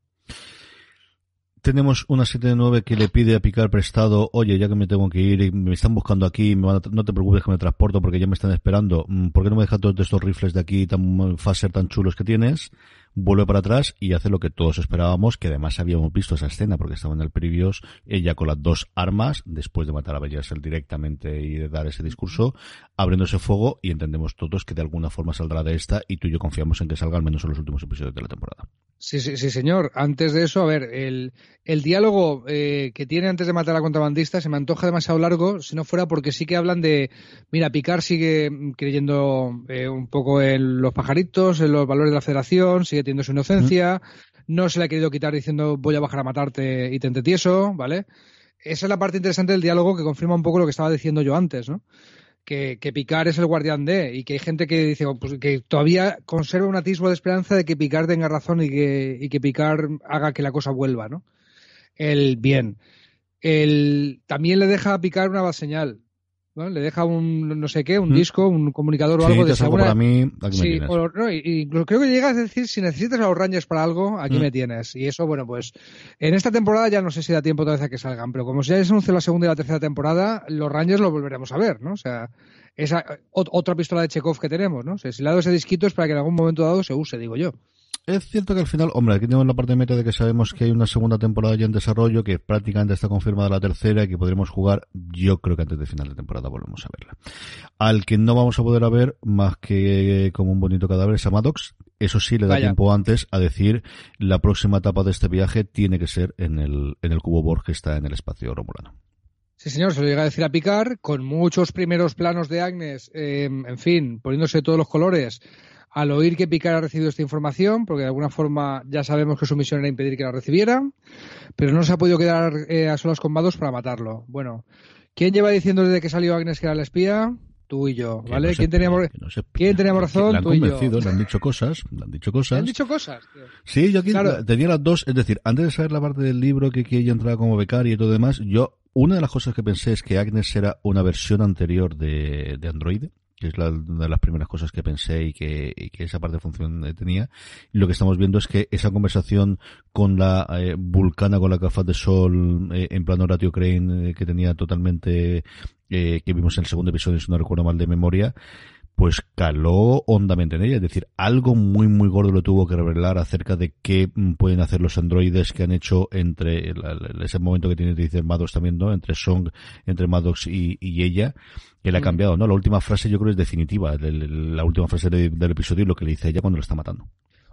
Tenemos una 7-9 que le pide a Picar prestado, oye, ya que me tengo que ir me están buscando aquí, no te preocupes que me transporto porque ya me están esperando, mm, ¿por qué no me dejas todos estos rifles de aquí tan faser tan chulos que tienes? Vuelve para atrás y hace lo que todos esperábamos, que además habíamos visto esa escena porque estaba en el previos, ella con las dos armas, después de matar a Bellarsel directamente y de dar ese discurso, abriéndose fuego y entendemos todos que de alguna forma saldrá de esta y tú y yo confiamos en que salga al menos en los últimos episodios de la temporada. Sí, sí, sí, señor. Antes de eso, a ver, el, el diálogo eh, que tiene antes de matar a la contrabandista se me antoja demasiado largo, si no fuera porque sí que hablan de, mira, Picard sigue creyendo eh, un poco en los pajaritos, en los valores de la federación, sigue teniendo su inocencia, no se le ha querido quitar diciendo voy a bajar a matarte y te entretieso, ¿vale? Esa es la parte interesante del diálogo que confirma un poco lo que estaba diciendo yo antes, ¿no? Que, que Picard es el guardián de, y que hay gente que dice oh, pues, que todavía conserva un atisbo de esperanza de que Picard tenga razón y que, y que Picard haga que la cosa vuelva, ¿no? El bien. El, también le deja a Picard una señal le deja un no sé qué, un mm. disco, un comunicador o algo de segura. Para mí, sí, y, creo que llegas a decir, si necesitas a los Rangers para algo, aquí mm. me tienes. Y eso, bueno, pues en esta temporada ya no sé si da tiempo todavía a que salgan, pero como ya se anunció la segunda y la tercera temporada, los Rangers lo volveremos a ver, ¿no? O sea, esa otra pistola de Chekhov que tenemos, ¿no? O sea, si le dado ese disquito es para que en algún momento dado se use, digo yo. Es cierto que al final, hombre, aquí tenemos la parte meta de que sabemos que hay una segunda temporada ya en desarrollo, que prácticamente está confirmada la tercera y que podremos jugar, yo creo que antes de final de temporada volvemos a verla. Al que no vamos a poder ver más que como un bonito cadáver es a Maddox. Eso sí, le da tiempo antes a decir la próxima etapa de este viaje tiene que ser en el, en el cubo Borg que está en el espacio romulano. Sí, señor, se lo llega a decir a picar, con muchos primeros planos de Agnes, eh, en fin, poniéndose todos los colores al oír que Picard ha recibido esta información, porque de alguna forma ya sabemos que su misión era impedir que la recibiera, pero no se ha podido quedar eh, a solas con Vados para matarlo. Bueno, ¿quién lleva diciendo desde que salió Agnes que era la espía? Tú y yo, ¿vale? ¿Quién, teníamos, ¿Quién teníamos razón? Le han convencido, le han dicho cosas, le han dicho cosas. ¿Le han dicho cosas? Sí, yo aquí tenía las dos, es decir, antes de saber la parte del libro que, que ella entraba como becaria y todo demás, yo, una de las cosas que pensé es que Agnes era una versión anterior de, de Android que es una de las primeras cosas que pensé y que, esa parte de función tenía. Y lo que estamos viendo es que esa conversación con la eh, vulcana, con la gafas de sol, eh, en plano Ratio Crane, eh, que tenía totalmente, que vimos en el segundo episodio, si no recuerdo mal de memoria, pues caló hondamente en ella. Es decir, algo muy, muy gordo lo tuvo que revelar acerca de qué pueden hacer los androides que han hecho entre ese momento que tiene decir Maddox también, ¿no? Entre Song, entre Maddox y, ella, que le ha mm. cambiado, ¿no? La última frase yo creo es definitiva, la última frase del episodio y lo que le dice ella cuando lo está matando.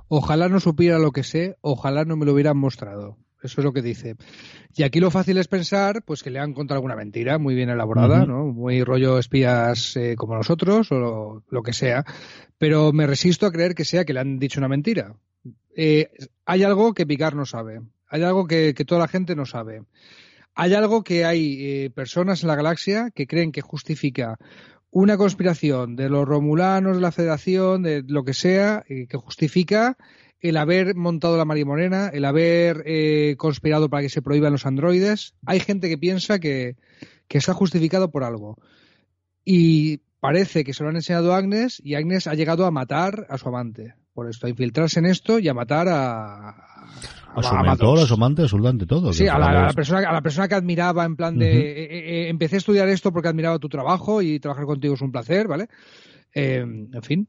Ojalá no supiera lo que sé, ojalá no me lo hubieran mostrado. Eso es lo que dice. Y aquí lo fácil es pensar, pues que le han contado alguna mentira muy bien elaborada, ¿no? Muy rollo espías eh, como nosotros o lo, que sea. Pero me resisto a creer que sea que le han dicho una mentira. Eh, hay algo que Picard no sabe. Hay algo que, toda la gente no sabe. Hay algo que hay eh, personas en la galaxia que creen que justifica una conspiración de los romulanos, de la Federación, de lo que sea, que justifica el haber montado la Morena, el haber eh, conspirado para que se prohíban los androides. Hay gente que piensa que, que está justificado por algo. Y parece que se lo han enseñado a Agnes y Agnes ha llegado a matar a su amante. Por esto, a infiltrarse en esto y a matar a. A, su mentor, a su amante, a su lante, todo. Sí, a la, persona, a la persona que admiraba, en plan de. Eh, eh, empecé a estudiar esto porque admiraba tu trabajo y trabajar contigo es un placer, ¿vale? en fin,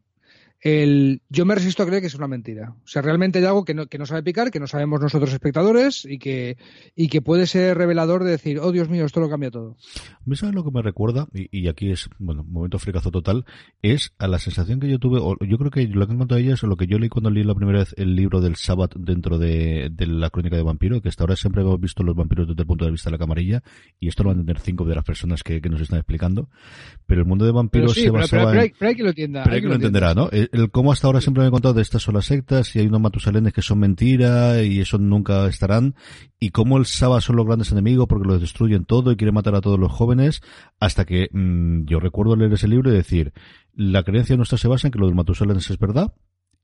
el, yo me resisto a creer que es una mentira. O sea, realmente hay algo que no, que no sabe picar, que no sabemos nosotros espectadores y que, y que puede ser revelador de decir, oh Dios mío, esto lo cambia todo. ¿Me sabes lo que me recuerda? Y, aquí es, bueno, momento fricazo total, es a la sensación que yo tuve, o yo creo que lo que han contado ellas, o lo que yo leí cuando leí la primera vez el libro del Sabbath dentro de, la crónica de vampiro, que hasta ahora siempre hemos visto los vampiros desde el punto de vista de la camarilla, y esto lo van a entender cinco de las personas que, nos están explicando, pero el mundo de vampiros se basaba pero, pero, hay, que lo entienda. Pero hay que, lo entenderá, ¿no? El cómo hasta ahora siempre me he contado de estas son las sectas y hay unos matusalenes que son mentira y eso nunca estarán y cómo el Saba son los grandes enemigos porque los destruyen todo y quieren matar a todos los jóvenes hasta que mm, yo recuerdo leer ese libro y decir la creencia nuestra se basa en que lo del matusalenes es verdad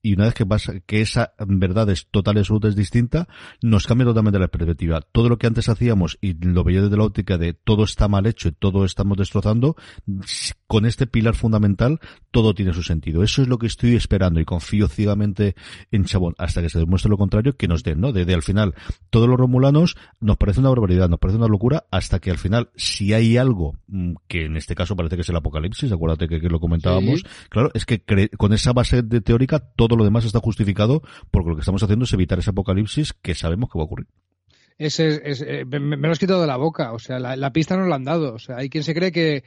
y una vez que pasa, que esa verdad es total y absoluta es distinta, nos cambia totalmente la perspectiva. Todo lo que antes hacíamos y lo veía desde la óptica de todo está mal hecho y todo estamos destrozando, con este pilar fundamental todo tiene su sentido. Eso es lo que estoy esperando y confío ciegamente en Chabón hasta que se demuestre lo contrario que nos den, ¿no? Desde al final, todos los romulanos nos parece una barbaridad, nos parece una locura hasta que al final, si hay algo mm, que en este caso parece que es el apocalipsis, acuérdate que, lo comentábamos, claro, es que con esa base de teórica todo todo lo demás está justificado porque lo que estamos haciendo es evitar ese apocalipsis que sabemos que va a ocurrir. Ese es, eh, me, lo has quitado de la boca, o sea, la, pista nos la han dado. O sea, hay quien se cree que,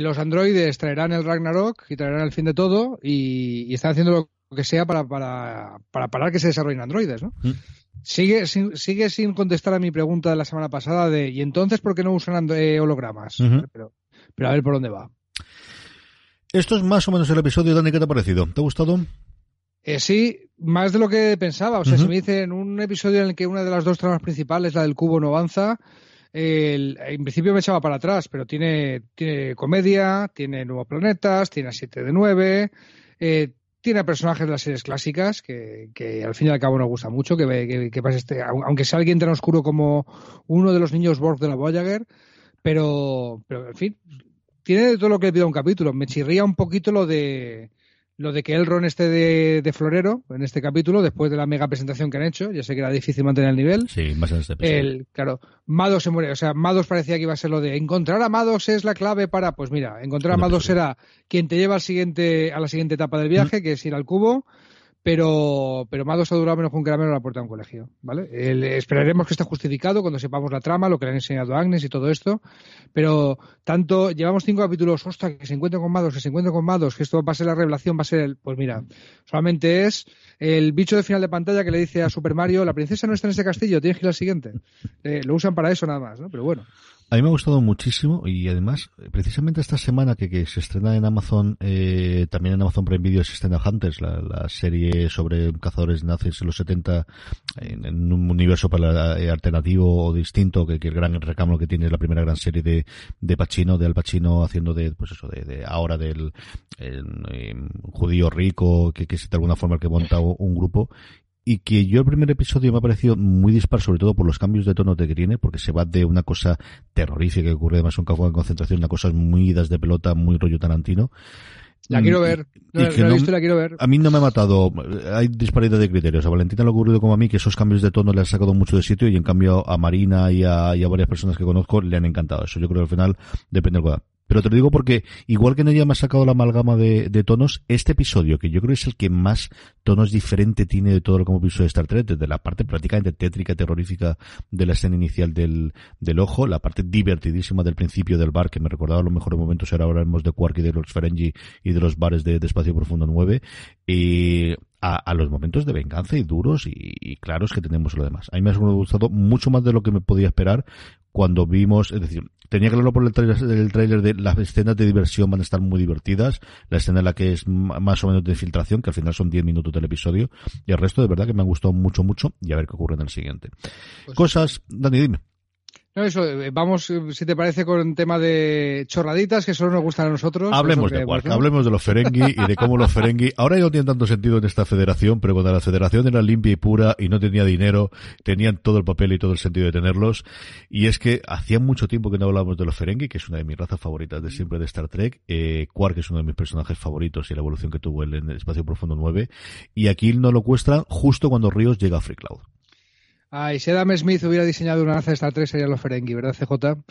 los androides traerán el Ragnarok y traerán el fin de todo y, están haciendo lo que sea para, para, para parar que se desarrollen androides, ¿no? Mm. Sigue, sin, sigue sin contestar a mi pregunta de la semana pasada de ¿y entonces por qué no usan eh, hologramas? pero, pero a ver por dónde va. Esto es más o menos el episodio, Dani, ¿qué te ha parecido? ¿Te ha gustado? Eh, sí, más de lo que pensaba. O sea, se me dice en un episodio en el que una de las dos tramas principales, la del cubo, no avanza, en principio me echaba para atrás, pero tiene, tiene comedia, tiene nuevos planetas, tiene a 7 de 9, eh, tiene personajes de las series clásicas que, que, al fin y al cabo nos gusta mucho, que, que, que este, aunque sea alguien tan oscuro como uno de los niños Borg de la Voyager, pero, pero en fin, tiene todo lo que le pido a un capítulo. Me chirría un poquito lo de lo de que el Ron esté de, florero en este capítulo, después de la mega presentación que han hecho, ya sé que era difícil mantener el nivel. Sí, más en este El, claro, Mados se muere, o sea, Mados parecía que iba a ser lo de encontrar a Mados es la clave para, pues mira, encontrar a Mados será quien te lleva al siguiente, a la siguiente etapa del viaje, que es ir al cubo, pero, pero Maddox ha durado menos un caramelo a la puerta de un colegio, ¿vale? esperaremos que esté justificado cuando sepamos la trama, lo que le han enseñado a Agnes y todo esto, pero tanto, llevamos cinco capítulos, ostras, que se encuentren con Maddox, que se encuentren con Maddox, que esto va a ser la revelación, va a ser el, pues mira, solamente es el bicho de final de pantalla que le dice a Super Mario, la princesa no está en ese castillo, tienes que ir al siguiente. Eh, lo usan para eso nada más, ¿no? Pero bueno. A mí me ha gustado muchísimo y además, precisamente esta semana que, que se estrena en Amazon, eh, también en Amazon Prime Video se estrena Hunters, la, la serie sobre cazadores nazis en los 70 en, un universo para, eh, alternativo o distinto, que, que, el gran recamo que tiene es la primera gran serie de, de Pacino, de Al Pacino haciendo de, pues eso, de, de ahora del judío rico, que, que es de alguna forma el que monta un grupo y que yo el primer episodio me ha parecido muy dispar, sobre todo por los cambios de tono que tiene, porque se va de una cosa terrorífica que ocurre además un campo de concentración, a cosas muy idas de pelota, muy rollo tarantino. La quiero ver. No, la quiero ver. A mí no me ha matado. Hay disparidad de criterios. A Valentina le ha ocurrido como a mí que esos cambios de tono le han sacado mucho de sitio y en cambio a Marina y a, y a varias personas que conozco le han encantado eso. Yo creo que al final depende del pero te lo digo porque, igual que ella me ha sacado la amalgama de, tonos, este episodio, que yo creo es el que más tonos diferente tiene de todo lo que hemos visto de Star Trek, desde la parte prácticamente tétrica, terrorífica de la escena inicial del, ojo, la parte divertidísima del principio del bar, que me recordaba los mejores momentos, ahora hablaremos de Quark y de los Ferengi y de los bares de, Espacio Profundo 9, y a, los momentos de venganza y duros y, claros que tenemos lo demás. A me ha gustado mucho más de lo que me podía esperar cuando vimos, es decir, tenía que verlo por el trailer, de las escenas de diversión van a estar muy divertidas, la escena en la que es más o menos de infiltración, que al final son 10 minutos del episodio, y el resto de verdad que me ha gustado mucho, mucho, y a ver qué ocurre en el siguiente. Pues Cosas, Dani, dime. No, eso, eh, vamos, eh, si te parece, con un tema de chorraditas que solo nos gustan a nosotros. Hablemos de Quark, hablemos de los Ferengi y de cómo los Ferengi, ahora ya no tienen tanto sentido en esta federación, pero cuando la federación era limpia y pura y no tenía dinero, tenían todo el papel y todo el sentido de tenerlos. Y es que hacía mucho tiempo que no hablábamos de los Ferengi, que es una de mis razas favoritas de siempre de Star Trek. Eh, Quark es uno de mis personajes favoritos y la evolución que tuvo él en el Espacio Profundo 9. Y aquí no lo cuestan justo cuando Ríos llega a Free Cloud. Ay, si Adam Smith hubiera diseñado una raza de Star Trek sería los Ferengi, ¿verdad, CJ?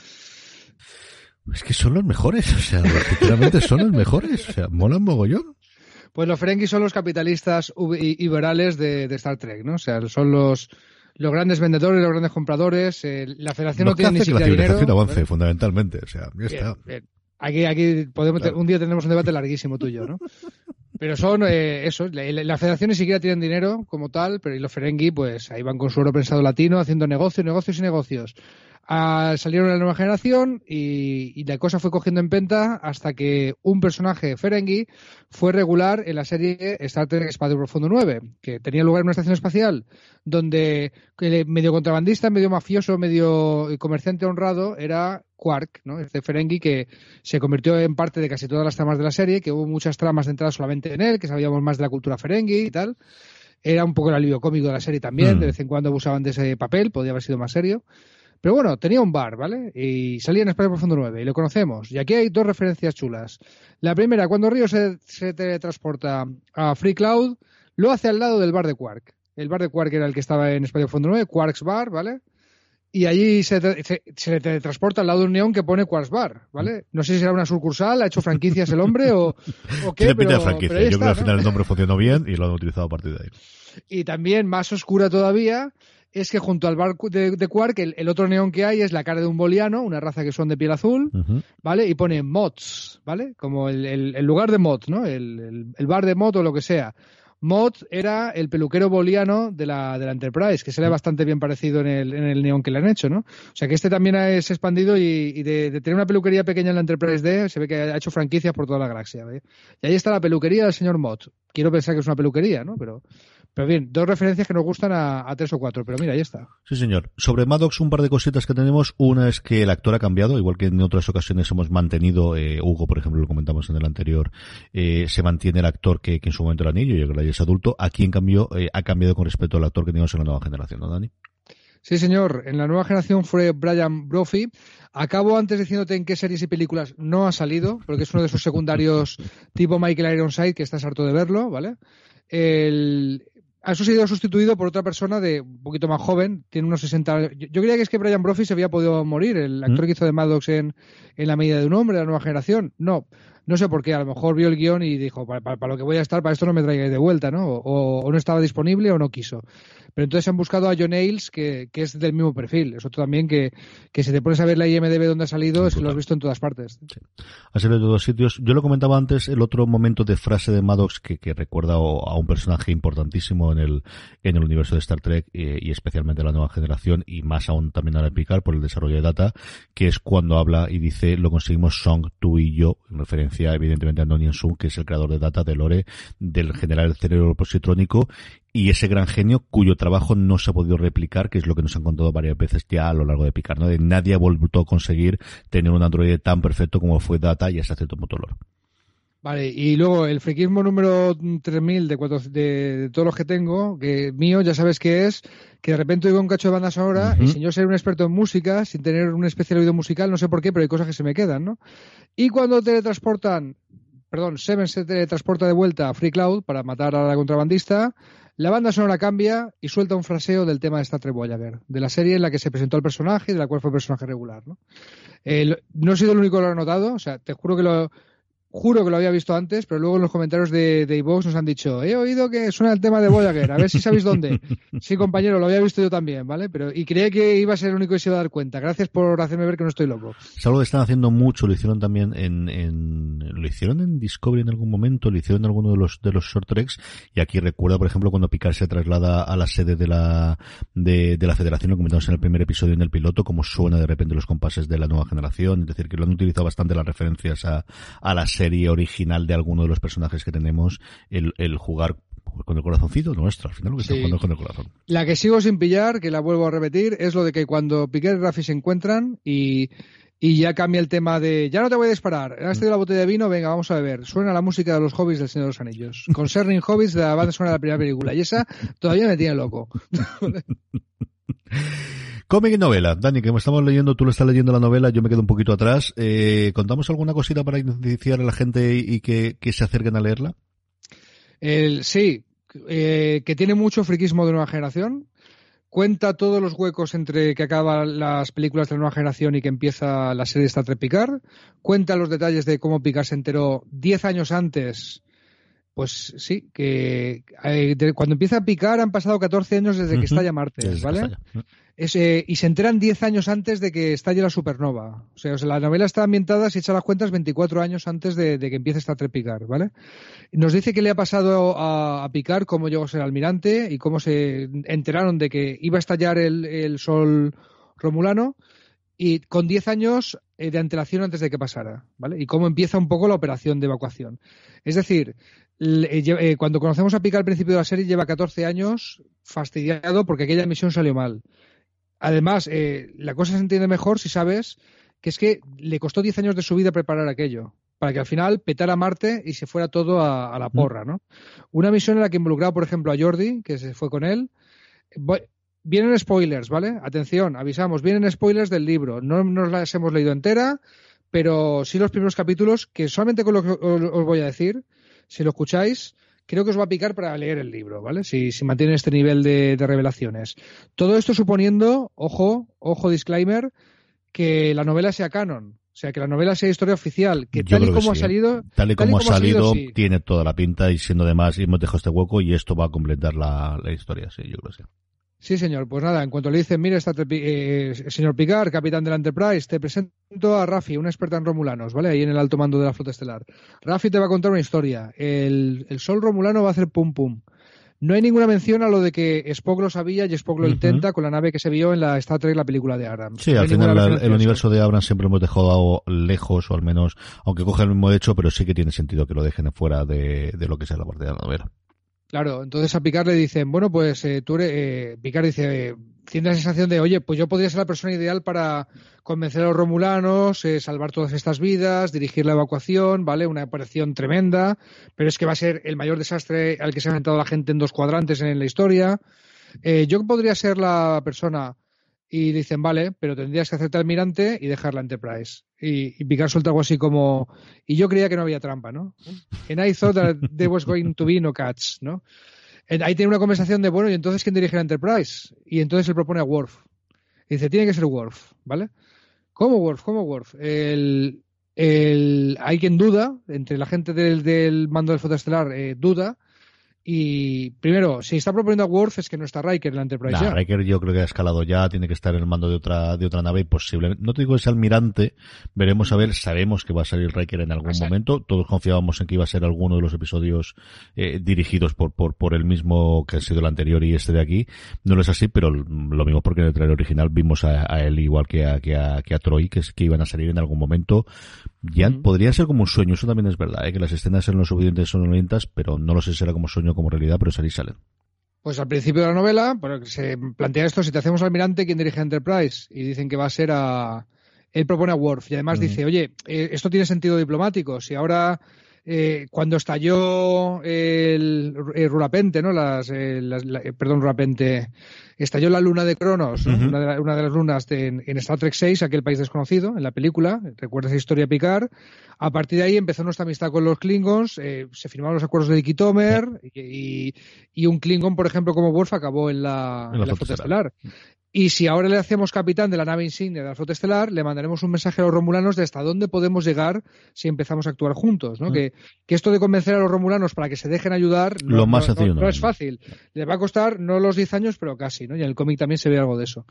Es que son los mejores, o sea, sinceramente son los mejores, o sea, molan mogollón. Pues los Ferengi son los capitalistas liberales de, de, Star Trek, ¿no? O sea, son los, los grandes vendedores, los grandes compradores. Eh, la Federación no tiene ni siquiera que la civilización avance, fundamentalmente. O sea, ya está. Aquí, aquí podemos, un día tendremos un debate larguísimo tú y yo, ¿no? Pero son eh, eso, las federaciones siquiera tienen dinero como tal, pero y los Ferengi pues ahí van con su oro pensado latino haciendo negocios, negocios y negocios. Ah, salieron la nueva generación y, la cosa fue cogiendo en penta hasta que un personaje Ferengi fue regular en la serie Star Trek Espacio Profundo 9, que tenía lugar en una estación espacial donde medio contrabandista, medio mafioso, medio comerciante honrado era Quark, ¿no? Este Ferengi que se convirtió en parte de casi todas las tramas de la serie, que hubo muchas tramas de entrada solamente en él, que sabíamos más de la cultura Ferengi y tal. Era un poco el alivio cómico de la serie también, mm. de vez en cuando abusaban de ese papel, podía haber sido más serio. Pero bueno, tenía un bar, ¿vale? Y salía en Espacio Profundo 9 y lo conocemos. Y aquí hay dos referencias chulas. La primera, cuando Río se, se teletransporta a Free Cloud, lo hace al lado del bar de Quark. El bar de Quark era el que estaba en Espacio Profundo 9, Quark's Bar, ¿vale? Y allí se, se, le teletransporta al lado de un neón que pone Quark's Bar, ¿vale? No sé si será una sucursal, ha hecho franquicias el hombre o, o qué, pero, franquicia. Yo creo que al final el nombre funcionó bien y lo han utilizado a partir de ahí. Y también, más oscura todavía, es que junto al bar de, Quark, el, otro neón que hay es la cara de un boliano, una raza que son de piel azul, ¿vale? Y pone Mods, ¿vale? Como el, lugar de Mods, ¿no? El, bar de Mod o lo que sea. Mod era el peluquero boliano de la, de la Enterprise, que se ve bastante bien parecido en el, en el neón que le han hecho, ¿no? O sea que este también es expandido y, de, tener una peluquería pequeña en la Enterprise D, se ve que ha hecho franquicias por toda la galaxia, Y ahí está la peluquería del señor Mod. Quiero pensar que es una peluquería, ¿no? Pero pero bien, dos referencias que nos gustan a, tres o cuatro, pero mira, ahí está. Sí, señor. Sobre Maddox, un par de cositas que tenemos. Una es que el actor ha cambiado, igual que en otras ocasiones hemos mantenido, eh, Hugo, por ejemplo, lo comentamos en el anterior, eh, se mantiene el actor que, en su momento era niño y ahora ya es adulto. Aquí, en cambio, eh, ha cambiado con respecto al actor que teníamos en la nueva generación, ¿no, Dani? Sí, señor. En la nueva generación fue Brian Brophy. Acabo antes diciéndote en qué series y películas no ha salido, porque es uno de esos secundarios tipo Michael Ironside, que estás harto de verlo, ¿vale? El, eso ha sido sustituido por otra persona de un poquito más joven, tiene unos 60 Yo, yo creía que es que Brian Brophy se había podido morir, el actor mm. que hizo de Maddox en, en La medida de un hombre, de la nueva generación. No, No sé por qué, a lo mejor vio el guion y dijo, para, lo que voy a estar, para esto no me traigáis de vuelta, ¿no? O, no estaba disponible o no quiso. Pero entonces han buscado a John Ailes, que, es del mismo perfil. Es otro también que, que si te pones a ver la IMDB donde ha salido, es que lo has visto en todas partes. Ha salido de todos sitios. Yo lo comentaba antes, el otro momento de frase de Maddox que, que recuerda a un personaje importantísimo en el, en el universo de Star Trek eh, y especialmente la nueva generación y más aún también a Picard por el desarrollo de data, que es cuando habla y dice lo conseguimos Song, tú y yo, en referencia evidentemente a Donnie Sung, que es el creador de data de Lore, del general cerebro positrónico y ese gran genio cuyo trabajo no se ha podido replicar, que es lo que nos han contado varias veces ya a lo largo de Picard, ¿no? De nadie ha vuelto a conseguir tener un androide tan perfecto como fue Data y hasta cierto punto Lore. Vale, y luego el friquismo número 3000 de, de, todos los que tengo, que mío, ya sabes que es, que de repente oigo un cacho de banda sonora y sin yo ser un experto en música, sin tener un especial oído musical, no sé por qué, pero hay cosas que se me quedan, ¿no? Y cuando teletransportan, perdón, Seven se teletransporta de vuelta a Free Cloud para matar a la contrabandista, la banda sonora cambia y suelta un fraseo del tema de Star Trek Voyager, de la serie en la que se presentó el personaje y de la cual fue el personaje regular, ¿no? no he sido el único que lo ha notado, o sea, te juro que lo Juro que lo había visto antes, pero luego en los comentarios de, de nos han dicho, he oído que suena el tema de Voyager, a ver si sabéis dónde. sí, compañero, lo había visto yo también, ¿vale? Pero Y creía que iba a ser el único que se iba a dar cuenta. Gracias por hacerme ver que no estoy loco. Es algo que están haciendo mucho, lo hicieron también en, en lo hicieron en Discovery en algún momento, lo hicieron en alguno de los de los short treks, y aquí recuerdo, por ejemplo, cuando Picard se traslada a la sede de la de, de la Federación, lo comentamos en el primer episodio en el piloto, como suena de repente los compases de la nueva generación, es decir, que lo han utilizado bastante las referencias a, a la serie original de alguno de los personajes que tenemos el, el jugar con el corazoncito nuestro, al final lo que jugando con el corazón. La que sigo sin pillar, que la vuelvo a repetir, es lo de que cuando Piquet y Rafi se encuentran y, y ya cambia el tema de ya no te voy a disparar, has tenido la botella de vino, venga, vamos a beber. Suena la música de los hobbies del Señor de los Anillos. Concerning Hobbies de la banda de la primera película. Y esa todavía me tiene loco. Cómic y novela. Dani, que estamos leyendo, tú lo estás leyendo la novela, yo me quedo un poquito atrás. Eh, ¿Contamos alguna cosita para iniciar a la gente y que, se acerquen a leerla? El, sí, eh, que tiene mucho friquismo de nueva generación. Cuenta todos los huecos entre que acaban las películas de la nueva generación y que empieza la serie de Star Trek Picard. Cuenta los detalles de cómo Picard se enteró 10 años antes pues sí, que eh, cuando empieza a picar han pasado 14 años desde que estalla Marte, ¿vale? Eh, y se enteran 10 años antes de que estalle la supernova. O sea, la novela está ambientada, si echa las cuentas, 24 años antes de, que empiece esta trepicar, ¿vale? Nos dice que le ha pasado a, a Picard cómo llegó a ser almirante y cómo se enteraron de que iba a estallar el, sol romulano y con 10 años eh, de antelación antes de que pasara, ¿vale? Y cómo empieza un poco la operación de evacuación. Es decir, eh, eh, cuando conocemos a Picard al principio de la serie lleva 14 años fastidiado porque aquella misión salió mal. Además, eh, la cosa se entiende mejor si sabes que es que le costó 10 años de su vida preparar aquello, para que al final petara Marte y se fuera todo a, la porra, ¿no? Una misión en la que involucraba, por ejemplo, a Jordi, que se fue con él. vienen spoilers, ¿vale? Atención, avisamos, vienen spoilers del libro. No nos las hemos leído entera, pero sí los primeros capítulos, que solamente con lo que os voy a decir, si lo escucháis, creo que os va a picar para leer el libro, ¿vale? Si, si mantiene este nivel de, revelaciones. Todo esto suponiendo, ojo, ojo disclaimer, que la novela sea canon. O sea, que la novela sea historia oficial, que tal y como ha salido... Tal y como, ha salido, tiene toda la pinta y siendo además, hemos dejado este hueco y esto va a completar la, la historia, sí, yo creo que sí. Sí, señor. Pues nada, en cuanto le dicen, mire, está eh, señor Picard, capitán de la Enterprise, te presento a Rafi, una experta en romulanos, ¿vale? Ahí en el alto mando de la flota estelar. Rafi te va a contar una historia. El, sol romulano va a hacer pum pum. No hay ninguna mención a lo de que Spock lo sabía y Spock lo intenta con la nave que se vio en la Star Trek, la película de Abrams. Sí, al final el universo de Abrams siempre lo hemos dejado lejos, o al menos, aunque coge el mismo hecho, pero sí que tiene sentido que lo dejen fuera de, de lo que sea la parte de la novela. Claro, entonces a Picard le dicen, bueno, pues eh, eres, eh, Picard dice, tiene la sensación de, oye, pues yo podría ser la persona ideal para convencer a los romulanos, eh, salvar todas estas vidas, dirigir la evacuación, ¿vale? Una operación tremenda, pero es que va a ser el mayor desastre al que se ha enfrentado la gente en dos cuadrantes en la historia. yo podría ser la persona y dicen, vale, pero tendrías que hacerte almirante y dejar la Enterprise. Y, y Picard suelta algo así como, y yo creía que no había trampa, ¿no? And I thought that there was going to be no catch, ¿no? Ahí tiene una conversación de, bueno, ¿y entonces quién dirige la Enterprise? Y entonces él propone a Worf. Y dice, tiene que ser Worf, ¿vale? ¿Cómo Worf? ¿Cómo Worf? El, hay quien duda, entre la gente del, del mando del fotoestelar, eh, duda y primero, si está proponiendo a Worf es que no está Riker en la Enterprise nah, Riker yo creo que ha escalado ya, tiene que estar en el mando de otra de otra nave y posiblemente, no te digo que sea almirante, veremos a ver, sabemos que va a salir Riker en algún momento, todos confiábamos en que iba a ser alguno de los episodios eh, dirigidos por, por, por el mismo que ha sido el anterior y este de aquí, no lo es así, pero lo mismo porque en el trailer original vimos a, él igual que a, que a, que a Troy, que, es, que iban a salir en algún momento, ya podría ser como un sueño, eso también es verdad, ¿eh? que las escenas en los suficientes son lentas, pero no lo sé si será como sueño como realidad, pero salí salen. Pues al principio de la novela, se plantea esto, si te hacemos almirante, ¿quién dirige Enterprise? Y dicen que va a ser a... Él propone a Worf y además dice, oye, eh, esto tiene sentido diplomático. Si ahora eh, cuando estalló el, Rurapente, ¿no? Las, eh, eh, perdón, Rurapente, estalló la luna de Cronos, una, de una, de las lunas en, Star Trek 6, aquel país desconocido, en la película, recuerda esa historia Picard. A partir de ahí empezó nuestra amistad con los Klingons, se firmaron los acuerdos de Dikitomer y, y, un Klingon, por ejemplo, como Worf, acabó en la, en la, flota estelar. Y si ahora le hacemos capitán de la nave insignia de la flota estelar, le mandaremos un mensaje a los romulanos de hasta dónde podemos llegar si empezamos a actuar juntos, ¿no? Mm. Que, que, esto de convencer a los romulanos para que se dejen ayudar no, Lo más no, es fácil. Le va a costar no los 10 años, pero casi, ¿no? Y en el cómic también se ve algo de eso.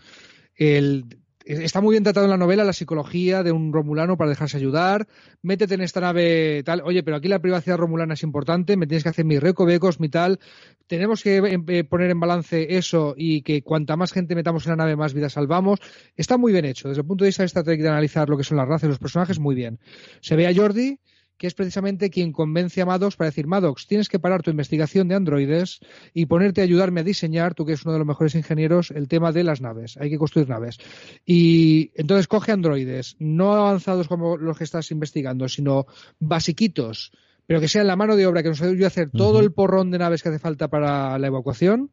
El, está muy bien tratado en la novela la psicología de un romulano para dejarse ayudar. Métete en esta nave tal. Oye, pero aquí la privacidad romulana es importante. Me tienes que hacer mis recovecos, mi tal. Tenemos que eh, eh, poner en balance eso y que cuanta más gente metamos en la nave, más vidas salvamos. Está muy bien hecho. Desde el punto de vista de esta de analizar lo que son las razas y los personajes, muy bien. Se ve a Jordi que es precisamente quien convence a Maddox para decir, Maddox, tienes que parar tu investigación de androides y ponerte a ayudarme a diseñar, tú que eres uno de los mejores ingenieros, el tema de las naves. Hay que construir naves. Y entonces coge androides, no avanzados como los que estás investigando, sino basiquitos, pero que sean la mano de obra que nos ayude a hacer todo el porrón de naves que hace falta para la evacuación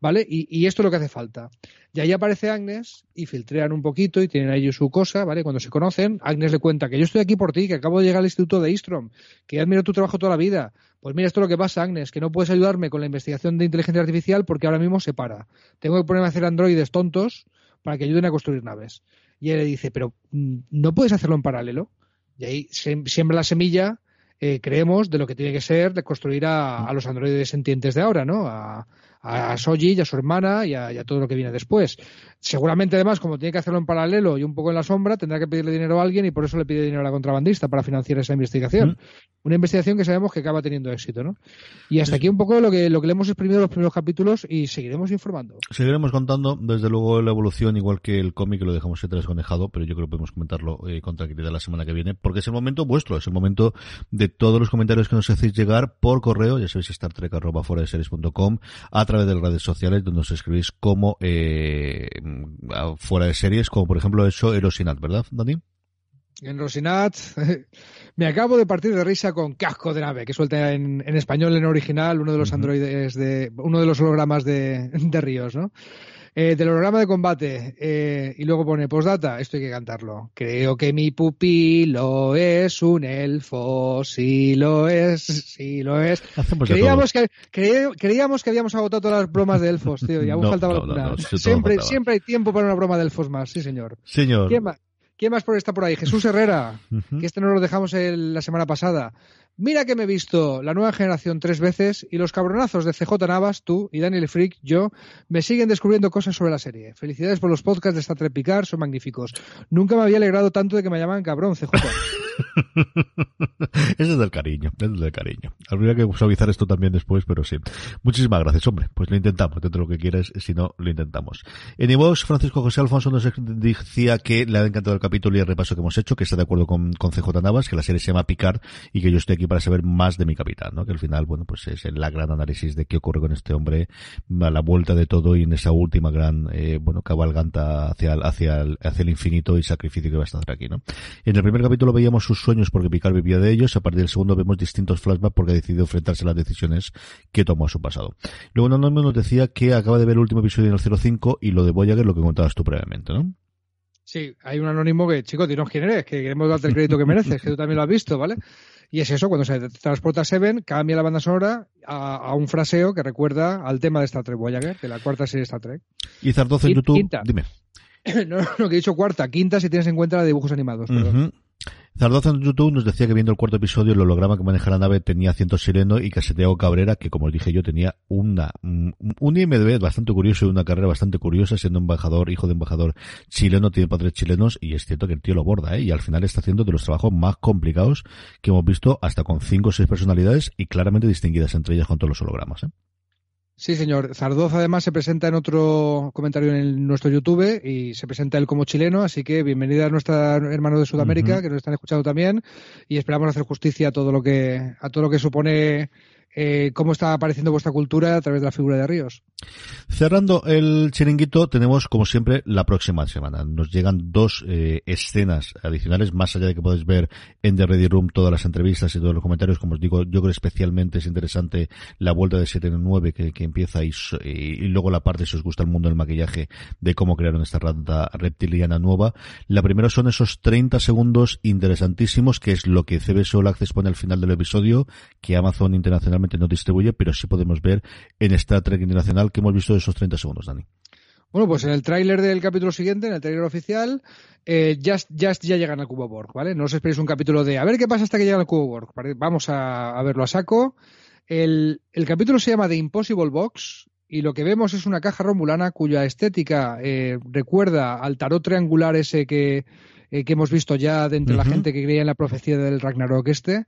¿vale? Y, esto es lo que hace falta. Y ahí aparece Agnes y filtrean un poquito y tienen ahí su cosa, ¿vale? Cuando se conocen, Agnes le cuenta que yo estoy aquí por ti, que acabo de llegar al instituto de Istrom, que admiro tu trabajo toda la vida. Pues mira, esto es lo que pasa, Agnes, que no puedes ayudarme con la investigación de inteligencia artificial porque ahora mismo se para. Tengo que ponerme a hacer androides tontos para que ayuden a construir naves. Y él le dice, pero mm, ¿no puedes hacerlo en paralelo? Y ahí siembra la semilla eh, creemos de lo que tiene que ser de construir a, a, los androides sentientes de ahora, ¿no? A Soji y a su hermana y a, todo lo que viene después. Seguramente además, como tiene que hacerlo en paralelo y un poco en la sombra, tendrá que pedirle dinero a alguien y por eso le pide dinero a la contrabandista para financiar esa investigación. Una investigación que sabemos que acaba teniendo éxito, ¿no? Y hasta aquí un poco lo que, lo que le hemos exprimido en los primeros capítulos y seguiremos informando. Seguiremos contando, desde luego, la evolución, igual que el cómic, que lo dejamos desconejado, pero yo creo que podemos comentarlo eh, con tranquilidad la semana que viene, porque es el momento vuestro, es el momento de todos los comentarios que nos hacéis llegar por correo, ya sabéis, Star Trek arroba fuera de series.com, a través de las redes sociales, donde os escribís como eh, fuera de series, como por ejemplo eso Erosinat, ¿verdad, Dani? En Rosinat me acabo de partir de risa con Casco de Nave, que suelta en, español en original uno de los androides de uno de los hologramas de, de Ríos, ¿no? Eh, del holograma de combate eh, y luego pone postdata, esto hay que cantarlo. Creo que mi pupilo es un elfo, sí lo es, sí lo es. Creíamos que, creíamos que habíamos agotado todas las bromas de elfos, tío, y aún faltaba siempre, siempre hay tiempo para una broma de elfos más, sí señor. Señor. ¿Quién más? ¿Quién más por está por ahí? Jesús Herrera, que este no lo dejamos la semana pasada. Mira que me he visto la nueva generación tres veces y los cabronazos de CJ Navas, tú y Daniel Freak, yo, me siguen descubriendo cosas sobre la serie. Felicidades por los podcasts de Star Trek Picard, son magníficos. Nunca me había alegrado tanto de que me llaman cabrón, CJ. Ese es del cariño, es del cariño. Habría que suavizar esto también después, pero sí. Muchísimas gracias, hombre. Pues lo intentamos, dentro de lo que quieras, si no, lo intentamos. En Evox, Francisco José Alfonso nos decía que le ha encantado el capítulo y el repaso que hemos hecho, que está de acuerdo con, con CJ Navas, que la serie se llama Picard y que yo estoy aquí para saber más de mi capitán, ¿no? Que al final, bueno, pues es la gran análisis de qué ocurre con este hombre a la vuelta de todo y en esa última gran, eh, bueno, cabalganta hacia, hacia, el, hacia el infinito y sacrificio que va a estar aquí, ¿no? En el primer capítulo veíamos sus sueños porque Picard vivía de ellos. A partir del segundo vemos distintos flashbacks porque ha decidido enfrentarse a las decisiones que tomó a su pasado. Luego Anónimo nos decía que acaba de ver el último episodio en el 05 y lo de Voyager, lo que contabas tú previamente, ¿no? Sí, hay un anónimo que, chicos, dinos quién eres, que queremos darte el crédito que mereces, que tú también lo has visto, ¿vale? Y es eso, cuando se transporta Seven, cambia la banda sonora a, un fraseo que recuerda al tema de Star Trek Voyager, de la cuarta serie de Star Trek. Y Zardoz en YouTube, dime. no, no, que he dicho cuarta, quinta si tienes en cuenta la de dibujos animados. Zardoza en YouTube nos decía que viendo el cuarto episodio el holograma que maneja la nave tenía acento chileno y Santiago Cabrera, que como dije yo tenía una un IMDb bastante curioso y una carrera bastante curiosa siendo embajador, hijo de embajador chileno, tiene padres chilenos y es cierto que el tío lo borda, ¿eh? Y al final está haciendo de los trabajos más complicados que hemos visto hasta con cinco o seis personalidades y claramente distinguidas entre ellas con todos los hologramas, ¿eh? Sí, señor. Zardoza además se presenta en otro comentario en nuestro YouTube y se presenta él como chileno, así que bienvenida a nuestros hermanos de Sudamérica que nos están escuchando también y esperamos hacer justicia a todo lo que a todo lo que supone eh, cómo está apareciendo vuestra cultura a través de la figura de Ríos. Cerrando el chiringuito, tenemos como siempre la próxima semana. Nos llegan dos eh, escenas adicionales, más allá de que podéis ver en The Ready Room todas las entrevistas y todos los comentarios. Como os digo, yo creo especialmente es interesante la vuelta de 7 en 9 que, empieza y, y, luego la parte, si os gusta el mundo del maquillaje, de cómo crearon esta rata reptiliana nueva. La primera son esos 30 segundos interesantísimos, que es lo que CBS All Access pone al final del episodio, que Amazon no distribuye, pero sí podemos ver en Star Trek Internacional que hemos visto esos 30 segundos, Dani. Bueno, pues en el tráiler del capítulo siguiente, en el tráiler oficial, eh, ya, ya, ya llegan al Cubo Borg, ¿vale? No os esperéis un capítulo de a ver qué pasa hasta que llegan al Cubo Borg. Vamos a, verlo a saco. El, capítulo se llama The Impossible Box y lo que vemos es una caja romulana cuya estética eh, recuerda al tarot triangular ese que, eh, que hemos visto ya de entre la gente que creía en la profecía del Ragnarok este.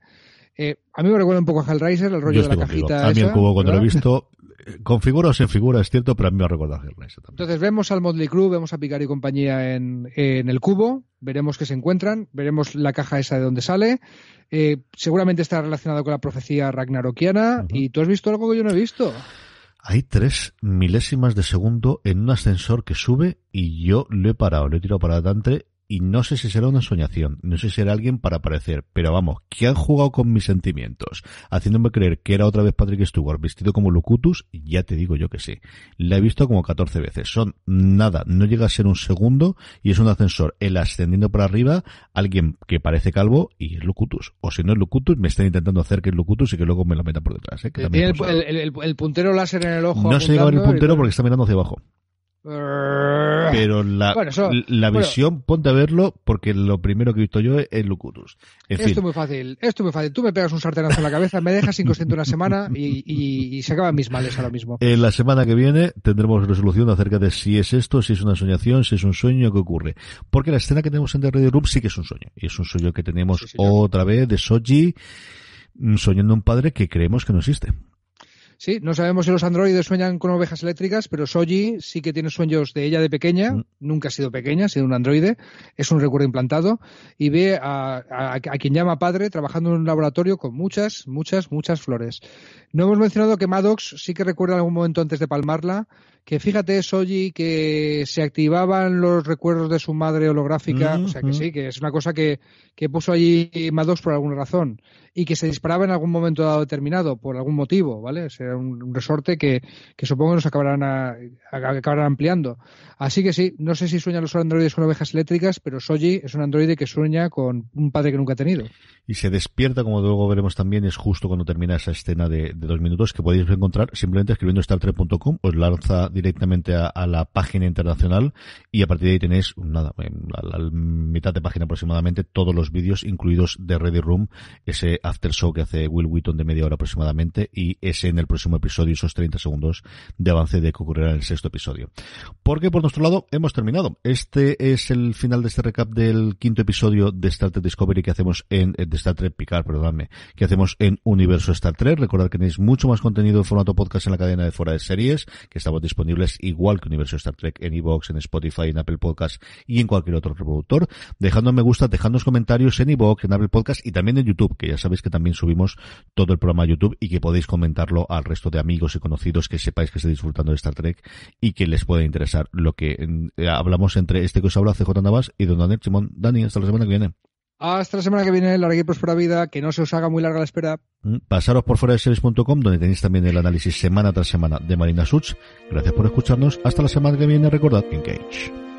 Eh, a mí me recuerda un poco a Hellraiser, el rollo de la cajita. A mí el cubo cuando lo he visto, con figura o sin figura, es cierto, pero a mí me recuerda a Hellraiser también. Entonces vemos al Motley Crue, vemos a Picard y compañía en, el cubo, veremos que se encuentran, veremos la caja esa de donde sale. Eh, seguramente está relacionado con la profecía ragnarokiana. ¿Y tú has visto algo que yo no he visto? Hay tres milésimas de segundo en un ascensor que sube y yo lo he parado, lo he tirado para adelante y no sé si será una soñación, no sé si será alguien para aparecer, pero vamos, que han jugado con mis sentimientos, haciéndome creer que era otra vez Patrick Stewart vestido como Locutus, ya te digo yo que sí. La he visto como 14 veces, son nada, no llega a ser un segundo y es un ascensor, él ascendiendo para arriba, alguien que parece calvo y es Locutus. O si no es Locutus, me están intentando hacer que es Locutus y que luego me lo meta por detrás. ¿eh? Tiene el, puntero láser en el ojo. No se llega a ver el puntero porque está mirando hacia abajo. Pero la, la visión, ponte a verlo, porque lo primero que he visto yo es Lucutus. esto es muy fácil, esto es muy fácil. Tú me pegas un sartenazo en la cabeza, me dejas inconsciente una semana y, y, se acaban mis males ahora mismo. En la semana que viene tendremos resolución acerca de si es esto, si es una soñación, si es un sueño, qué ocurre. Porque la escena que tenemos en The Ready Room sí que es un sueño. Y es un sueño que tenemos otra vez de Soji mm, soñando un padre que creemos que no existe. Sí, no sabemos si los androides sueñan con ovejas eléctricas, pero Soji sí que tiene sueños de ella de pequeña, mm. nunca ha sido pequeña, ha sido un androide, es un recuerdo implantado, y ve a, a, quien llama padre trabajando en un laboratorio con muchas, muchas, muchas flores. No hemos mencionado que Maddox sí que recuerda algún momento antes de palmarla que fíjate, Soji, que se activaban los recuerdos de su madre holográfica, o sea que sí, que es una cosa que, que puso allí Maddox por alguna razón, y que se disparaba en algún momento dado determinado, por algún motivo, ¿vale? Será un, resorte que, que, supongo que nos acabarán, a, acabarán ampliando. Así que sí, no sé si sueñan los androides con ovejas eléctricas, pero Soji es un androide que sueña con un padre que nunca ha tenido. Y se despierta, como luego veremos también, es justo cuando termina esa escena de, de dos minutos que podéis encontrar simplemente escribiendo StarTrek.com, os lanza directamente a, la página internacional y a partir de ahí tenéis, nada, en la, mitad de página aproximadamente, todos los vídeos incluidos de Ready Room, ese after show que hace Will Wheaton de media hora aproximadamente y ese en el próximo episodio, esos 30 segundos de avance de que ocurrirá en el sexto episodio. Porque por nuestro lado hemos terminado. Este es el final de este recap del quinto episodio de Star Trek Discovery que hacemos en, de Star Trek Picard, perdóname, que hacemos en Universo Star Trek. Recordad que tenéis mucho más contenido en formato podcast en la cadena de fuera de series, que estamos disponibles igual que Universo Star Trek en iVoox, en Spotify, en Apple Podcast y en cualquier otro reproductor. Dejando me gusta, dejándonos comentarios en iVoox, en Apple Podcast y también en YouTube, que ya sabéis que también subimos todo el programa a YouTube y que podéis comentarlo al resto de amigos y conocidos que sepáis que estáis disfrutando de Star Trek y que les puede interesar lo que eh, hablamos entre este que os habla CJ Navas y Don Daniel Simón. Dani, hasta la semana que viene. Hasta la semana que viene, larga y próspera vida, que no se os haga muy larga la espera. Mm, pasaros por fuera de series.com, donde tenéis también el análisis semana tras semana de Marina Such. Gracias por escucharnos. Hasta la semana que viene, recordad, Engage.